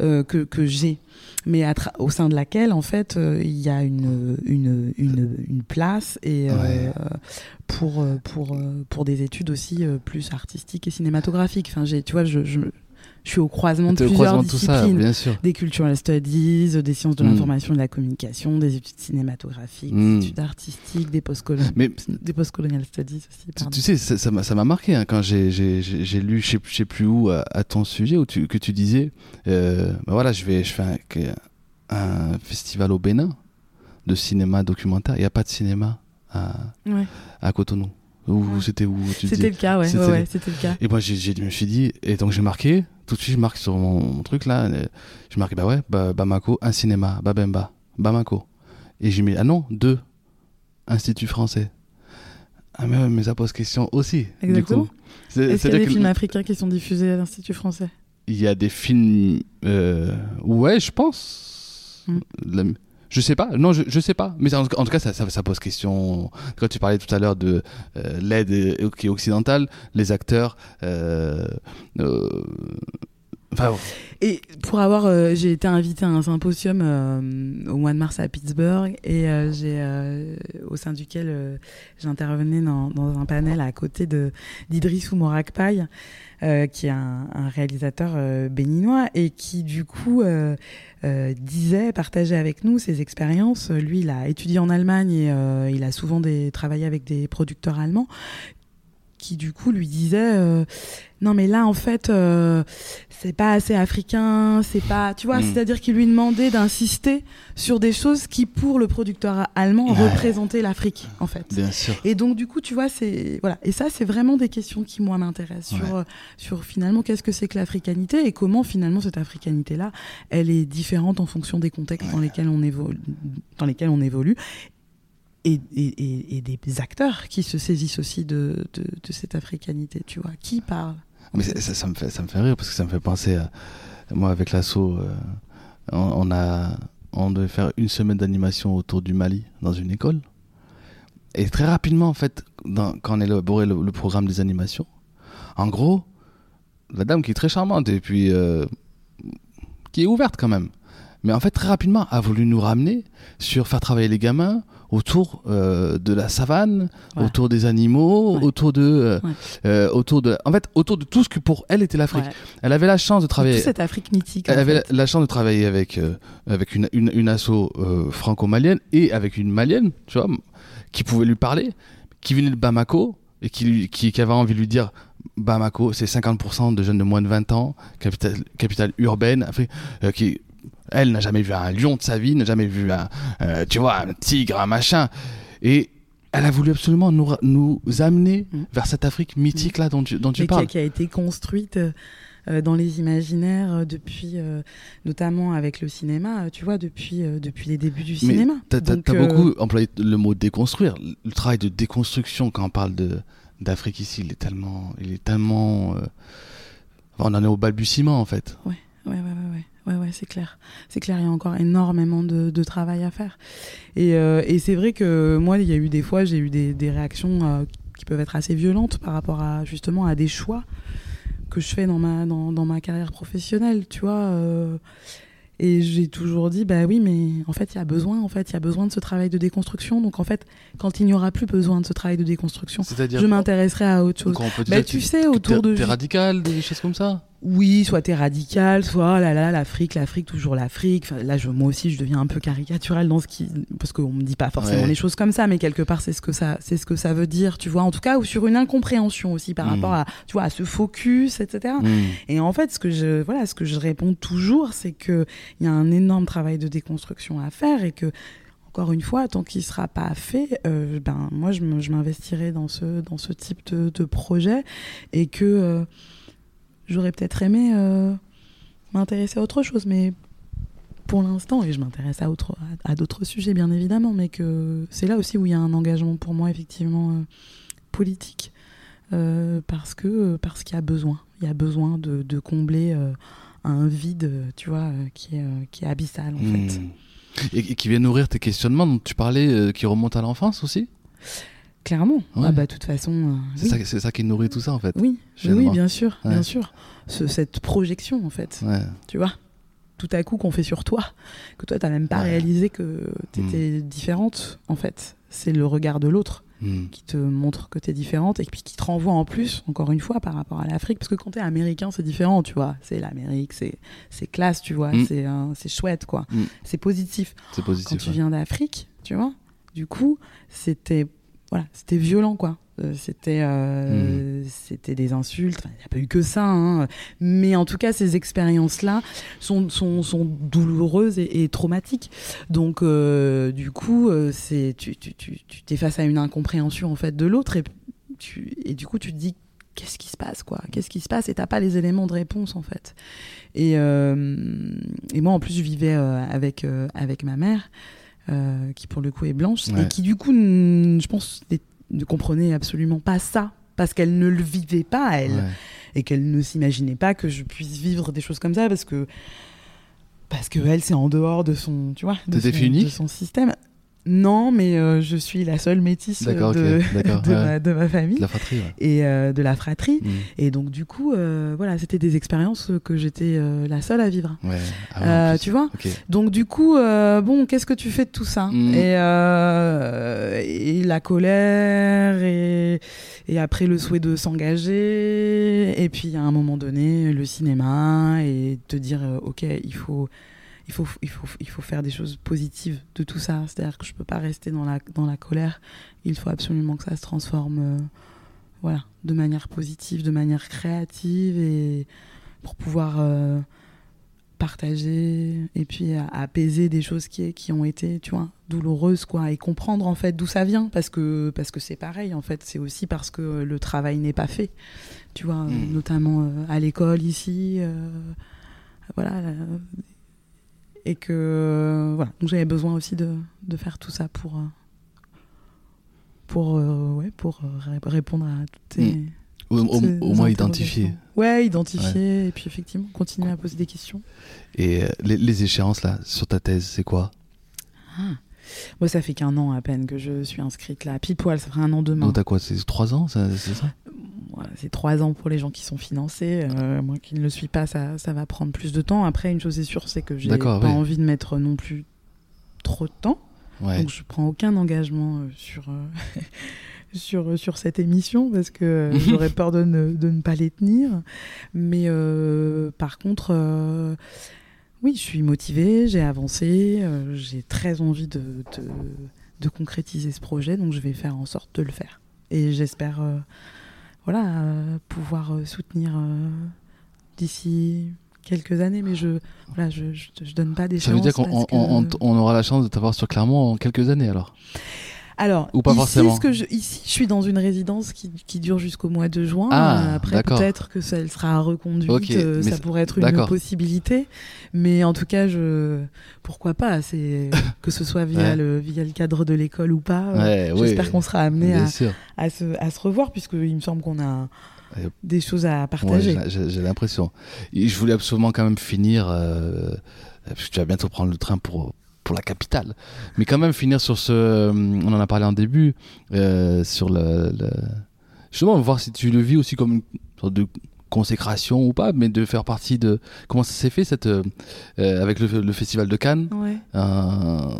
euh, que que j'ai, mais au sein de laquelle en fait euh, il y a une une une, une place et euh, Ouais. Pour euh, pour euh, pour des études aussi euh, plus artistiques et cinématographiques. Enfin, tu vois, je, je je suis au croisement de plusieurs croisement de tout ça, disciplines. bien sûr. des cultural studies, des sciences de Mm. l'information et de la communication, des études cinématographiques, des études artistiques, des postcolonial des postcolonial studies aussi. Tu, pardon. tu sais, ça m'a ça m'a marqué hein, quand j'ai- lu, je sais, je sais plus où, à, à ton sujet, où tu, que tu disais, euh, bah voilà, je vais, je fais un, un festival au Bénin de cinéma documentaire. Il n'y a pas de cinéma à, Ouais. à Cotonou. Ou Ouais. c'était où tu C'était le cas, ouais, C'était ouais, le- cas. Et moi, j'ai, je me suis dit, et donc j'ai marqué, tout de suite, je marque sur mon, mon truc là, euh, je marque, bah ouais, bah, Bamako, un cinéma, Babemba, Bamako. Et j'ai mis, ah non, deux, Institut français. Ah mais, ça pose question aussi. Exactement. Est-ce qu'il y a c'est-à-dire des que films africains qui sont diffusés à l'Institut français? Il y a des films, euh, ouais, je pense. Hmm. Je sais pas, non, je, je sais pas. Mais en, en tout cas, ça, ça, pose question. Quand tu parlais tout à l'heure de euh, l'aide euh, qui est occidentale, les acteurs. euh, Et pour avoir, j'ai été invitée à un symposium au mois de mars à Pittsburgh et j'ai, au sein duquel j'intervenais dans, un panel à côté de d'Idriss Oumorakpaï, euh, qui est un, un réalisateur euh, béninois et qui du coup euh, euh, disait, partageait avec nous ses expériences. Lui, il a étudié en Allemagne et euh, il a souvent des, travaillé avec des producteurs allemands qui du coup lui disaient euh, non mais là en fait euh, c'est pas assez africain, c'est pas, tu vois, Mm. c'est-à-dire qu'il lui demandait d'insister sur des choses qui, pour le producteur allemand, Ouais. représentaient l'Afrique, en fait. bien sûr. Et donc, du coup, tu vois, c'est voilà. Et ça, c'est vraiment des questions qui moi m'intéressent sur euh, sur finalement qu'est-ce que c'est que l'africanité et comment finalement cette africanité-là, elle est différente en fonction des contextes dans lesquels on évolue, dans lesquels on évolue. Et, et des acteurs qui se saisissent aussi de, de, de cette africanité, tu vois, qui parle? En Mais ça, me fait, ça me fait rire parce que ça me fait penser à. Moi, avec l'assaut, euh, on, on devait faire une semaine d'animation autour du Mali dans une école. Et très rapidement, en fait, quand on élaborait le, le programme des animations, en gros, la dame qui est très charmante et puis. euh, qui est ouverte quand même. mais en fait très rapidement a voulu nous ramener sur faire travailler les gamins autour euh, de la savane, Ouais. autour des animaux, Ouais. autour de, euh, Ouais. euh, autour de, en fait autour de tout ce que pour elle était l'Afrique. Elle avait la chance de Toute travailler. cette Afrique mythique. Elle avait la, chance de travailler avec, avec une, une, une asso franco-malienne et avec une malienne, tu vois, qui pouvait lui parler, qui venait de Bamako et qui, lui- qui, qui avait envie de lui dire Bamako, c'est 50% de jeunes de moins de 20 ans, capitale, capitale urbaine, Afrique, euh, qui, elle n'a jamais vu un lion de sa vie, n'a jamais vu un, euh, tu vois, un tigre, un machin. Et elle a voulu absolument nous, amener Mm. vers cette Afrique mythique là dont tu, dont tu Mais qui a, parles. qui a été construite euh, dans les imaginaires euh, depuis, euh, notamment avec le cinéma, tu vois, depuis, euh, depuis les débuts du Mais cinéma. T'as euh, beaucoup employé le mot déconstruire. Le travail de déconstruction quand on parle d'Afrique ici, il est tellement, il est tellement, on en est au balbutiement en fait. Ouais, ouais, ouais, ouais, ouais, ouais, c'est clair. C'est clair, il y a encore énormément de, de travail à faire. Et, euh, et c'est vrai que moi, il y a eu des fois, j'ai eu des, des réactions euh, qui peuvent être assez violentes par rapport à justement à des choix que je fais dans ma, dans, dans ma carrière professionnelle, tu vois. euh, et j'ai toujours dit, bah oui, mais en fait, il y a besoin, en fait, il y a besoin de ce travail de déconstruction. Donc, en fait, quand il n'y aura plus besoin de ce travail de déconstruction, je m'intéresserai à autre chose. on peut Bah, tu sais, autour de radical, des choses comme ça? Oui, soit t'es radical, soit oh là là, l'Afrique, l'Afrique, toujours l'Afrique. Enfin, là, je, moi aussi, je deviens un peu caricatural dans ce qui, parce qu'on me dit pas forcément Ouais. les choses comme ça, mais quelque part, c'est ce que ça, c'est ce que ça veut dire, tu vois. En tout cas, ou sur une incompréhension aussi par Mm. rapport à, tu vois, à ce focus, etc. Mm. Et en fait, ce que je, voilà, ce que je réponds toujours, c'est que il y a un énorme travail de déconstruction à faire et que, encore une fois, tant qu'il sera pas fait, euh, ben moi, je m'investirai dans ce, dans ce type de, de projet et que euh, j'aurais peut-être aimé euh, m'intéresser à autre chose, mais pour l'instant, et je m'intéresse à, autre- à, à d'autres sujets bien évidemment, mais que c'est là aussi où il y a un engagement pour moi effectivement euh, politique, euh, parce que parce qu'il y a besoin, il y a besoin de, de combler un vide, tu vois, qui est qui est abyssal en fait. Mm. Et, et qui vient nourrir tes questionnements dont tu parlais, qui remontent à l'enfance aussi? Clairement. Ouais. Ah bah de toute façon. euh, C'est oui. ça, qui nourrit tout ça en fait. Oui, oui, bien sûr, Ouais. bien sûr. Ce- cette projection en fait. Ouais. tu vois tout à coup qu'on fait sur toi que toi t'as même pas réalisé que t'étais différente en fait c'est le regard de l'autre Mm. qui te montre que t'es différente et puis qui te renvoie en plus encore une fois par rapport à l'Afrique parce que quand t'es américain c'est différent tu vois c'est l'Amérique c'est classe tu vois Mm. c'est euh, chouette quoi Mm. c'est positif C'est quand positif. tu ouais. viens d'Afrique tu vois du coup c'était voilà c'était violent quoi. Euh, c'était euh, c'était des insultes. Enfin, il n'y a pas eu que ça hein. mais en tout cas ces expériences là sont, sont, sont douloureuses et, et traumatiques. Donc euh, du coup c'est tu tu tu tu t'es face à une incompréhension en fait de l'autre et tu et du coup tu te dis qu'est-ce qui se passe quoi? Qu'est-ce qui se passe? Et t'as pas les éléments de réponse en fait. Et et moi en plus je vivais avec avec ma mère euh, qui pour le coup est blanche Ouais. et qui du coup je pense ne comprenait absolument pas ça parce qu'elle ne le vivait pas elle Ouais. et qu'elle ne s'imaginait pas que je puisse vivre des choses comme ça parce que parce que elle c'est en dehors de son tu vois de son, de son système non mais euh, je suis la seule métisse ok, de, d'accord, de, ouais. ma, de ma famille De la fratrie. ouais. et euh, de la fratrie Mm. et donc du coup euh, voilà c'était des expériences que j'étais euh, la seule à vivre Ouais. Ah Euh, tu vois donc du coup, euh, bon, qu'est-ce que tu fais de tout ça Mm. et, euh, et la colère et, et après le souhait de s'engager et puis à un moment donné le cinéma et te dire euh, ok il faut il faut il faut il faut faire des choses positives de tout ça. C'est-à-dire que je peux pas rester dans la dans la colère. Il faut absolument que ça se transforme euh, voilà de manière positive de manière créative et pour pouvoir euh, partager et puis à- apaiser des choses qui, qui ont été tu vois douloureuses quoi et comprendre en fait d'où ça vient. Parce que parce que c'est pareil en fait. C'est aussi parce que le travail n'est pas fait. Tu vois euh, Mm. notamment euh, à l'école ici voilà et que voilà donc j'avais besoin aussi de, de faire tout ça pour euh, pour euh, ouais pour euh, ré- répondre à toutes ces, Mm. Au, moins identifié. ouais identifier et puis effectivement continuer à poser des questions Et euh, les, les échéances là sur ta thèse, c'est quoi? Moi, ça fait qu'un an à peine que je suis inscrite là. Pile poil, ça fera un an demain. Donc t'as quoi? C'est trois ans, ça- c'est ça? C'est trois ans pour les gens qui sont financés. Euh, moi qui ne le suis pas, ça, ça va prendre plus de temps. Après, une chose est sûre, c'est que j'ai pas oui. envie de mettre non plus trop de temps. Ouais. Donc je prends aucun engagement euh, sur, euh, sur, sur cette émission parce que euh, j'aurais peur de ne, de ne pas les tenir. Mais par contre, oui, je suis motivée, j'ai avancé, j'ai très envie de, de, de concrétiser ce projet, donc je vais faire en sorte de le faire. Et j'espère voilà, euh, pouvoir euh, soutenir euh, d'ici quelques années, mais je voilà, je, je, je donne pas d'échéance. Ça veut dire qu'on aura la chance de t'avoir sur Clermont en quelques années alors? Alors, Ou pas ici, forcément. ce que je, ici, je suis dans une résidence qui, qui dure jusqu'au mois de juin. Ah, Euh, Après, peut-être que ça elle sera reconduite. Ok, euh, ça pourrait être une possibilité. Mais en tout cas, je, pourquoi pas C'est que ce soit via Ouais. le via le cadre de l'école ou pas. euh, oui. J'espère qu'on sera amené à, se, à se revoir puisqu'il me semble qu'on a des choses à partager. j'ai- l'impression. Je voulais absolument quand même finir, euh, tu vas bientôt prendre le train pour, pour la capitale, mais quand même finir sur ce, on en a parlé en début, euh, sur le, le- justement voir si tu le vis aussi comme une sorte de consécration ou pas, mais de faire partie de comment ça s'est fait cette euh, euh, avec le, le festival de Cannes? Ouais. Euh,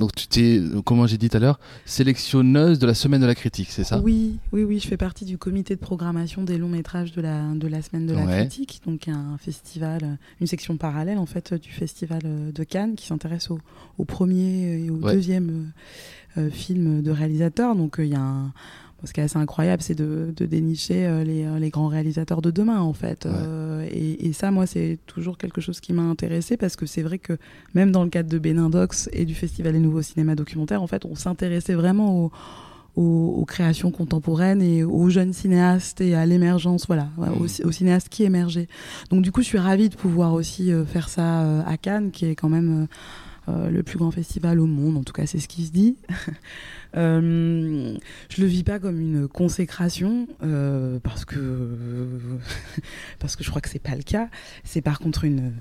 donc tu t'es, comment j'ai dit tout à l'heure, sélectionneuse de la semaine de la critique, c'est ça? Oui, oui, oui, je fais partie du comité de programmation des longs métrages de la, de la semaine de la Ouais. critique, donc un festival, une section parallèle en fait du festival de Cannes qui s'intéresse au, au premier et au Ouais. deuxième euh, film de réalisateur. Donc euh, il y a un ce qui est assez incroyable, c'est de, de dénicher euh, les, euh, les grands réalisateurs de demain, en fait. Ouais. Euh, et, et ça, moi, c'est toujours quelque chose qui m'a intéressé parce que c'est vrai que même dans le cadre de Bénindox et du Festival des Nouveaux Cinémas Documentaires, en fait, on s'intéressait vraiment aux, aux, aux créations contemporaines et aux jeunes cinéastes et à l'émergence, voilà, Mm. aux, aux cinéastes qui émergeaient. Donc, du coup, je suis ravie de pouvoir aussi euh, faire ça à Cannes, qui est quand même. le plus grand festival au monde, en tout cas c'est ce qui se dit. Euh, je le vis pas comme une consécration euh, parce que parce que je crois que c'est pas le cas. C'est par contre une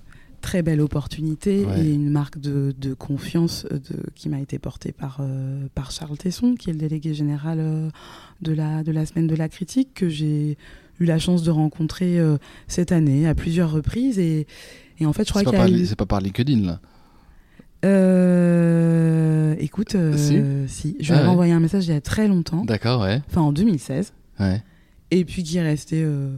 très belle opportunité Ouais. et une marque de, de confiance euh, de, qui m'a été portée par euh, par Charles Tesson, qui est le délégué général euh, de la de la semaine de la critique que j'ai eu la chance de rencontrer euh, cette année à plusieurs reprises et et en fait je crois qu'il y a c'est pas par LinkedIn là. Euh, écoute, euh, Si. si. Je lui Ah avais ouais. envoyé un message il y a très longtemps, D'accord, ouais. enfin en 2016, ouais. et puis qui est resté euh,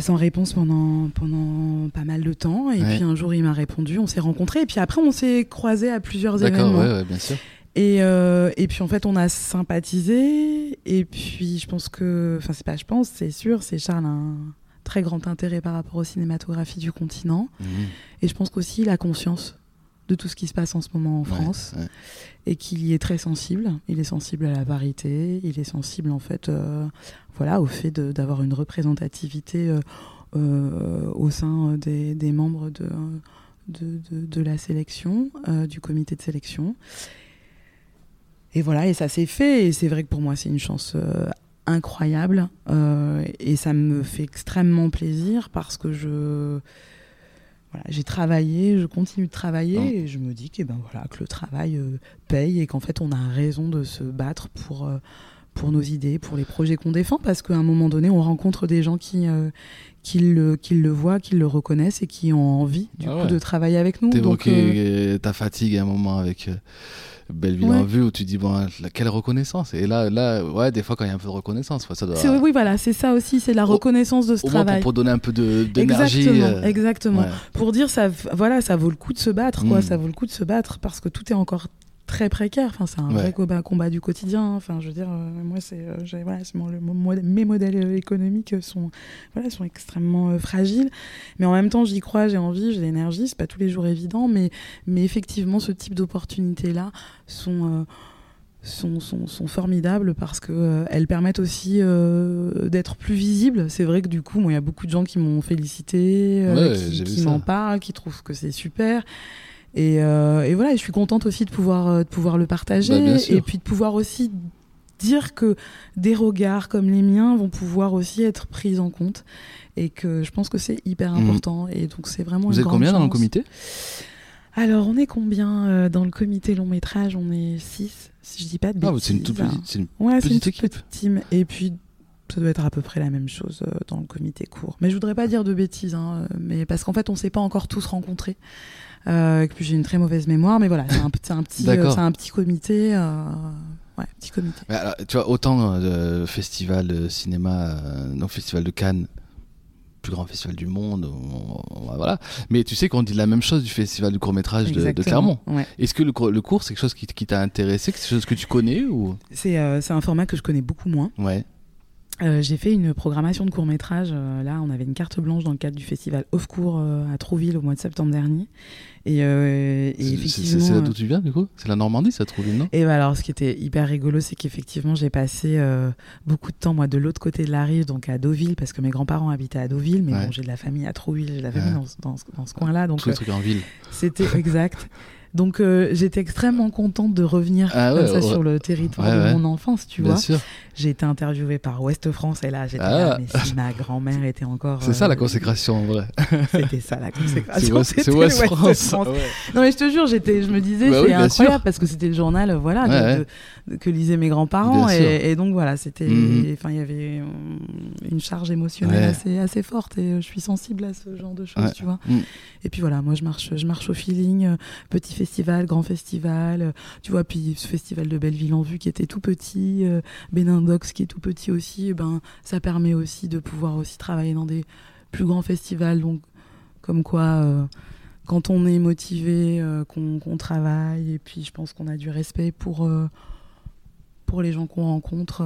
sans réponse pendant, pendant pas mal de temps. Et Ouais. puis un jour, il m'a répondu, on s'est rencontrés, et puis après, on s'est croisés à plusieurs D'accord, événements. ouais, ouais, bien sûr. Et, et puis en fait, on a sympathisé, et puis je pense que, enfin, c'est pas je pense, c'est sûr, c'est Charles a un très grand intérêt par rapport aux cinématographies du continent. Mhm. Et je pense qu'aussi, il a conscience de tout ce qui se passe en ce moment en France ouais. et qu'il y est très sensible. Il est sensible à la parité, il est sensible en fait euh, voilà, au fait d'avoir une représentativité euh, euh, au sein des, des membres de, de, de- de la sélection, du comité de sélection. Et voilà, et ça s'est fait, et c'est vrai que pour moi c'est une chance incroyable, et ça me fait extrêmement plaisir parce que je... Voilà, j'ai travaillé, je continue de travailler et je me dis que, ben voilà, que le travail euh, paye et qu'en fait on a raison de se battre pour, euh, pour nos idées, pour les projets qu'on défend parce qu'à un moment donné on rencontre des gens qui, euh, qui, le, qui le voient, qui le reconnaissent et qui ont envie du Ah coup de travailler avec nous. Donc, T'évoquais ta fatigue à un moment avec Belleville Ouais. en vue où tu dis, bon, quelle reconnaissance. Et là, là, ouais, des fois, quand il y a un peu de reconnaissance, ça doit. c'est- oui, voilà, c'est ça aussi, c'est la reconnaissance de ce Au moins pour, travail. pour donner un peu de- d'énergie. Exactement, euh, exactement. ouais. Pour dire ça, voilà, ça vaut le coup de se battre, quoi. Mm. Ça vaut le coup de se battre parce que tout est encore très précaire. Enfin, c'est un Ouais. vrai combat, combat du quotidien. Enfin, je veux dire, euh, moi, c'est, euh, voilà, c'est mon- le- mon modè- mes modèles euh, économiques sont, voilà, sont extrêmement euh, fragiles. Mais en même temps, j'y crois, j'ai envie, j'ai l'énergie. C'est pas tous les jours évident, mais, mais effectivement, ce type d'opportunités-là sont. sont, sont, sont formidables parce que euh, elles permettent aussi euh, d'être plus visibles. C'est vrai que du coup, moi, il y a beaucoup de gens qui m'ont félicité, euh, Ouais, qui, qui m'en parlent, qui trouvent que c'est super. Et, euh, et voilà, je suis contente aussi de pouvoir, euh, de pouvoir le partager Bah, et puis de pouvoir aussi dire que des regards comme les miens vont pouvoir aussi être pris en compte et que je pense que c'est hyper Mhm. important et donc c'est vraiment Vous une êtes grande combien dans le comité? Alors on est combien euh, dans le comité long métrage? On est 6 si je dis pas de Ah, bêtises. c'est une toute petite. une- Ouais, c'est une petite toute équipe. petite team. Et puis, ça doit être à peu près la même chose euh, dans le comité court. Mais je voudrais pas dire de bêtises, hein, mais parce qu'en fait, on s'est pas encore tous rencontrés. Euh, et puis j'ai une très mauvaise mémoire, mais voilà, c'est un, c'est un petit, euh, un petit comité. euh, ouais, petit comité. Mais alors, tu vois, autant euh, festival de cinéma, euh, non, festival de Cannes, plus grand festival du monde, on- on- voilà. Mais tu sais qu'on dit la même chose du festival du court métrage de. Clermont. Ouais. Est-ce que le, le cours, c'est quelque chose qui, t'a intéressé, quelque chose que tu connais ou? C'est euh, un format que je connais beaucoup moins. Ouais. Euh, j'ai fait une programmation de court métrage. là, on avait une carte blanche dans le cadre du festival Off Court euh, à Trouville au mois de septembre dernier. Et, euh, et effectivement. c'est là euh, d'où tu viens, du coup? C'est la Normandie, ça trouve, non? Et bah alors, ce qui était hyper rigolo, c'est qu'effectivement, j'ai passé euh, beaucoup de temps, moi, de l'autre côté de la rive, donc à Deauville, parce que mes grands-parents habitaient à Deauville, mais Ouais. bon, j'ai de la famille à Trouville, j'ai de la famille Ouais. dans, ce- dans ce, dans ce coin-là, donc Tous les euh, trucs en ville. c'était exact. Donc euh, j'étais extrêmement contente de revenir Ah ouais, ça ouais. sur le territoire Ouais, de mon enfance, tu Bien vois. sûr. J'ai été interviewée par Ouest France et là j'étais Ah. là, mais si ma grand-mère était encore. C'est ça la euh, consécration en vrai. C'était ça la consécration. C'est Ouest France. France. Ouais. Non mais je te jure, j'étais, je me disais, Bah c'est oui, incroyable sûr. parce que c'était le journal, euh, voilà, de- Ouais, de- de- que lisaient mes grands-parents et, et donc voilà, c'était, Mhm. il y avait euh, une charge émotionnelle Ouais. assez, assez forte et je suis sensible à ce genre de choses, tu vois. Mm. Et puis voilà, moi je marche, je marche au feeling, petit festival, grand festival, tu vois, puis ce festival de Belleville en vue qui était tout petit, euh, Dox qui est tout petit aussi, eh ben ça permet aussi de pouvoir aussi travailler dans des plus grands festivals, donc comme quoi. euh, quand on est motivé, euh, qu'on travaille, et puis je pense qu'on a du respect pour, euh, pour les gens qu'on rencontre,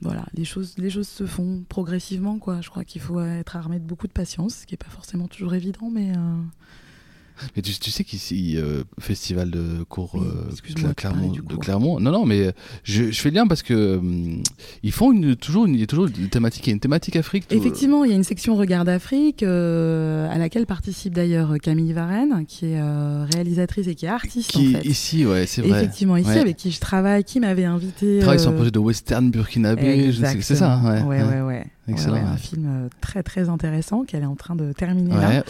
voilà, les choses, les choses se font progressivement, quoi. Je crois qu'il faut être armé de beaucoup de patience, ce qui n'est pas forcément toujours évident, mais Mais tu, tu sais qu'ici, euh, festival de cours Oui, euh, de Clermont, cours. Clermont. Non, non, mais je, je fais le lien parce que hum, ils font une, toujours, une, il y a toujours une thématique, il y a une thématique Afrique. tout- effectivement, il y a une section Regard d'Afrique euh, à laquelle participe d'ailleurs Camille Varenne, qui est euh, réalisatrice et qui est artiste qui en fait. ici, ouais, c'est vrai. Effectivement, ici Ouais. avec qui je travaille, qui m'avait invité. Travaille sur un euh, projet de western burkinabé, je sais que c'est ça. hein. Ouais, ouais, ouais, ouais. Excellent, Ouais, ouais. Un film euh, très très intéressant qu'elle est en train de terminer là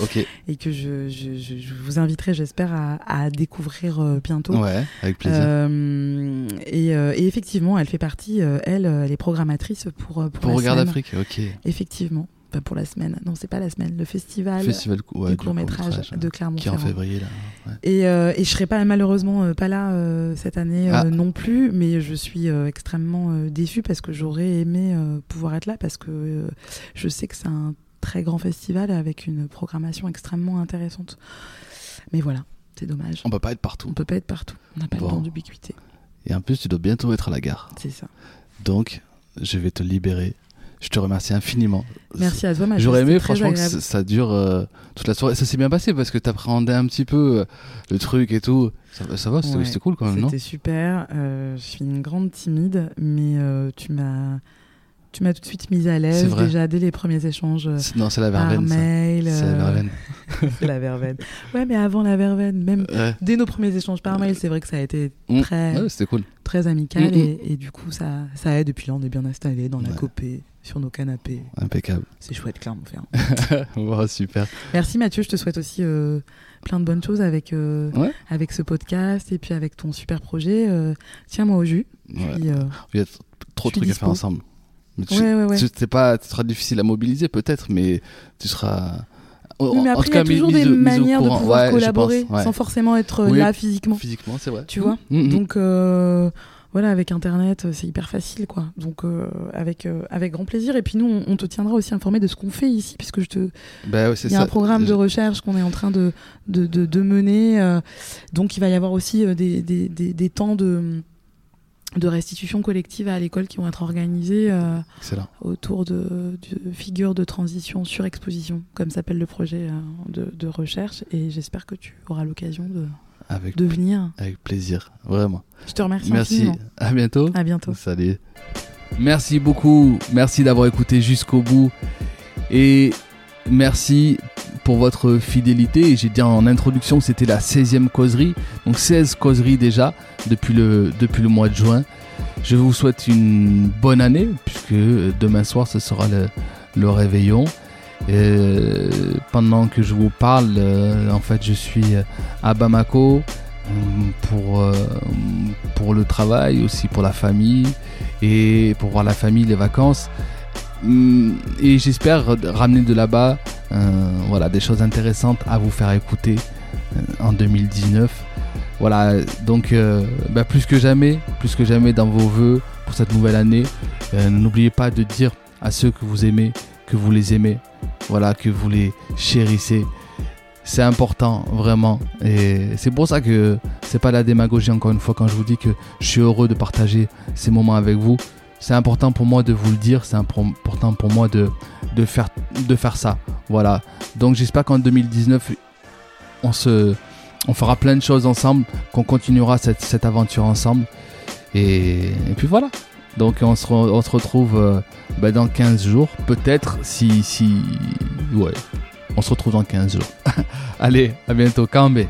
et que je, je, vous inviterai, j'espère, à, à découvrir euh, bientôt. Ouais, avec plaisir. Euh, et, euh, et effectivement, elle fait partie, elle, elle est programmatrice pour, pour, Pour la Regard semaine. d'Afrique, ok. Effectivement, pas pour la semaine. Non, c'est pas la semaine. Le festival, Festival ouais, du court métrage de qui est en Clermont-Ferrand. février là. ouais. Et, euh, et je serai pas malheureusement euh, pas là euh, cette année euh, Ah. non plus, mais je suis extrêmement déçue parce que j'aurais aimé pouvoir être là parce que je sais que c'est un très grand festival avec une programmation extrêmement intéressante. Mais voilà, c'est dommage. On peut pas être partout. On peut pas être partout. On n'a pas Bon. le temps d'ubiquité. Et en plus, tu dois bientôt être à la gare. C'est ça. Donc, je vais te libérer. Je te remercie infiniment. Merci à toi, Mathieu. J'aurais aimé franchement que agréable. ça, ça dure euh, toute la soirée. Ça s'est bien passé parce que t'appréhendais un petit peu euh, le truc et tout. Ça, ça va, c'était Ouais, cool quand même, non? C'était super. Euh, je suis une grande timide, mais tu m'as tu m'as tout de suite mise à l'aise déjà dès les premiers échanges Non, c'est la verveine. C'est la verveine. c'est la verveine. Ouais, mais avant la verveine, même Ouais. dès nos premiers échanges par mail, c'est vrai que ça a été Mm. très, Ouais, cool. très amical Mm, mm. et, et du coup, ça, ça aide. Et puis là, on est bien installés dans la copée, sur nos canapés. Impeccable. C'est chouette, Clermont-Ferrand. Wow, super. Merci Mathieu, je te souhaite aussi euh, plein de bonnes choses avec, euh, Ouais. avec ce podcast et puis avec ton super projet. Euh, Tiens-moi au jus. Ouais. Puis, Il y a trop de trucs à faire ensemble. Mais tu, Ouais, tu- pas, ce sera difficile à mobiliser peut-être, mais tu seras. Oui, mais après, il y a toujours des manières de pouvoir collaborer pense, sans forcément être Oui. là physiquement. Physiquement, c'est vrai. Tu vois Mm, mm. Donc voilà, avec Internet, euh, c'est hyper facile, quoi. Donc euh, avec euh, avec grand plaisir. Et puis nous, on, on te tiendra aussi informé de ce qu'on fait ici, puisque je te, Bah ouais, il y a ça. un programme de recherche qu'on est en train de de, de, de mener. euh, donc il va y avoir aussi des, des, des, des temps de de restitution collective à l'école qui vont être organisés autour de, de figures de transition sur exposition, comme s'appelle le projet de, de recherche. Et j'espère que tu auras l'occasion de, Avec, de venir. avec plaisir, vraiment. Je te remercie. Merci. infiniment. À bientôt. À bientôt. Salut. Merci beaucoup, merci d'avoir écouté jusqu'au bout et merci pour votre fidélité. J'ai dit en introduction que c'était la 16e causerie, donc 16 causeries déjà depuis le, depuis le mois de juin. Je vous souhaite une bonne année puisque demain soir ce sera le, le réveillon. Et pendant que je vous parle, euh, en fait je suis à Bamako euh, pour, euh, pour le travail, aussi pour la famille et pour voir la famille, les vacances. Mm, Et j'espère ramener de là-bas euh, voilà, des choses intéressantes à vous faire écouter euh, en 2019. Voilà, donc euh, bah, plus que jamais, plus que jamais dans vos voeux pour cette nouvelle année, euh, n'oubliez pas de dire à ceux que vous aimez que vous les aimez, voilà, que vous les chérissez. C'est important, vraiment. Et c'est pour ça que c'est pas la démagogie, encore une fois, quand je vous dis que je suis heureux de partager ces moments avec vous. C'est important pour moi de vous le dire, c'est impor- important pour moi de, de, faire, de faire ça. Voilà. Donc j'espère qu'en 2019, on, se, on fera plein de choses ensemble, qu'on continuera cette, cette aventure ensemble. Et puis voilà. Donc on se, retrouve euh, bah, dans 15 jours, peut-être si, si... Ouais, on se retrouve dans 15 jours. Allez, à bientôt, Kambé.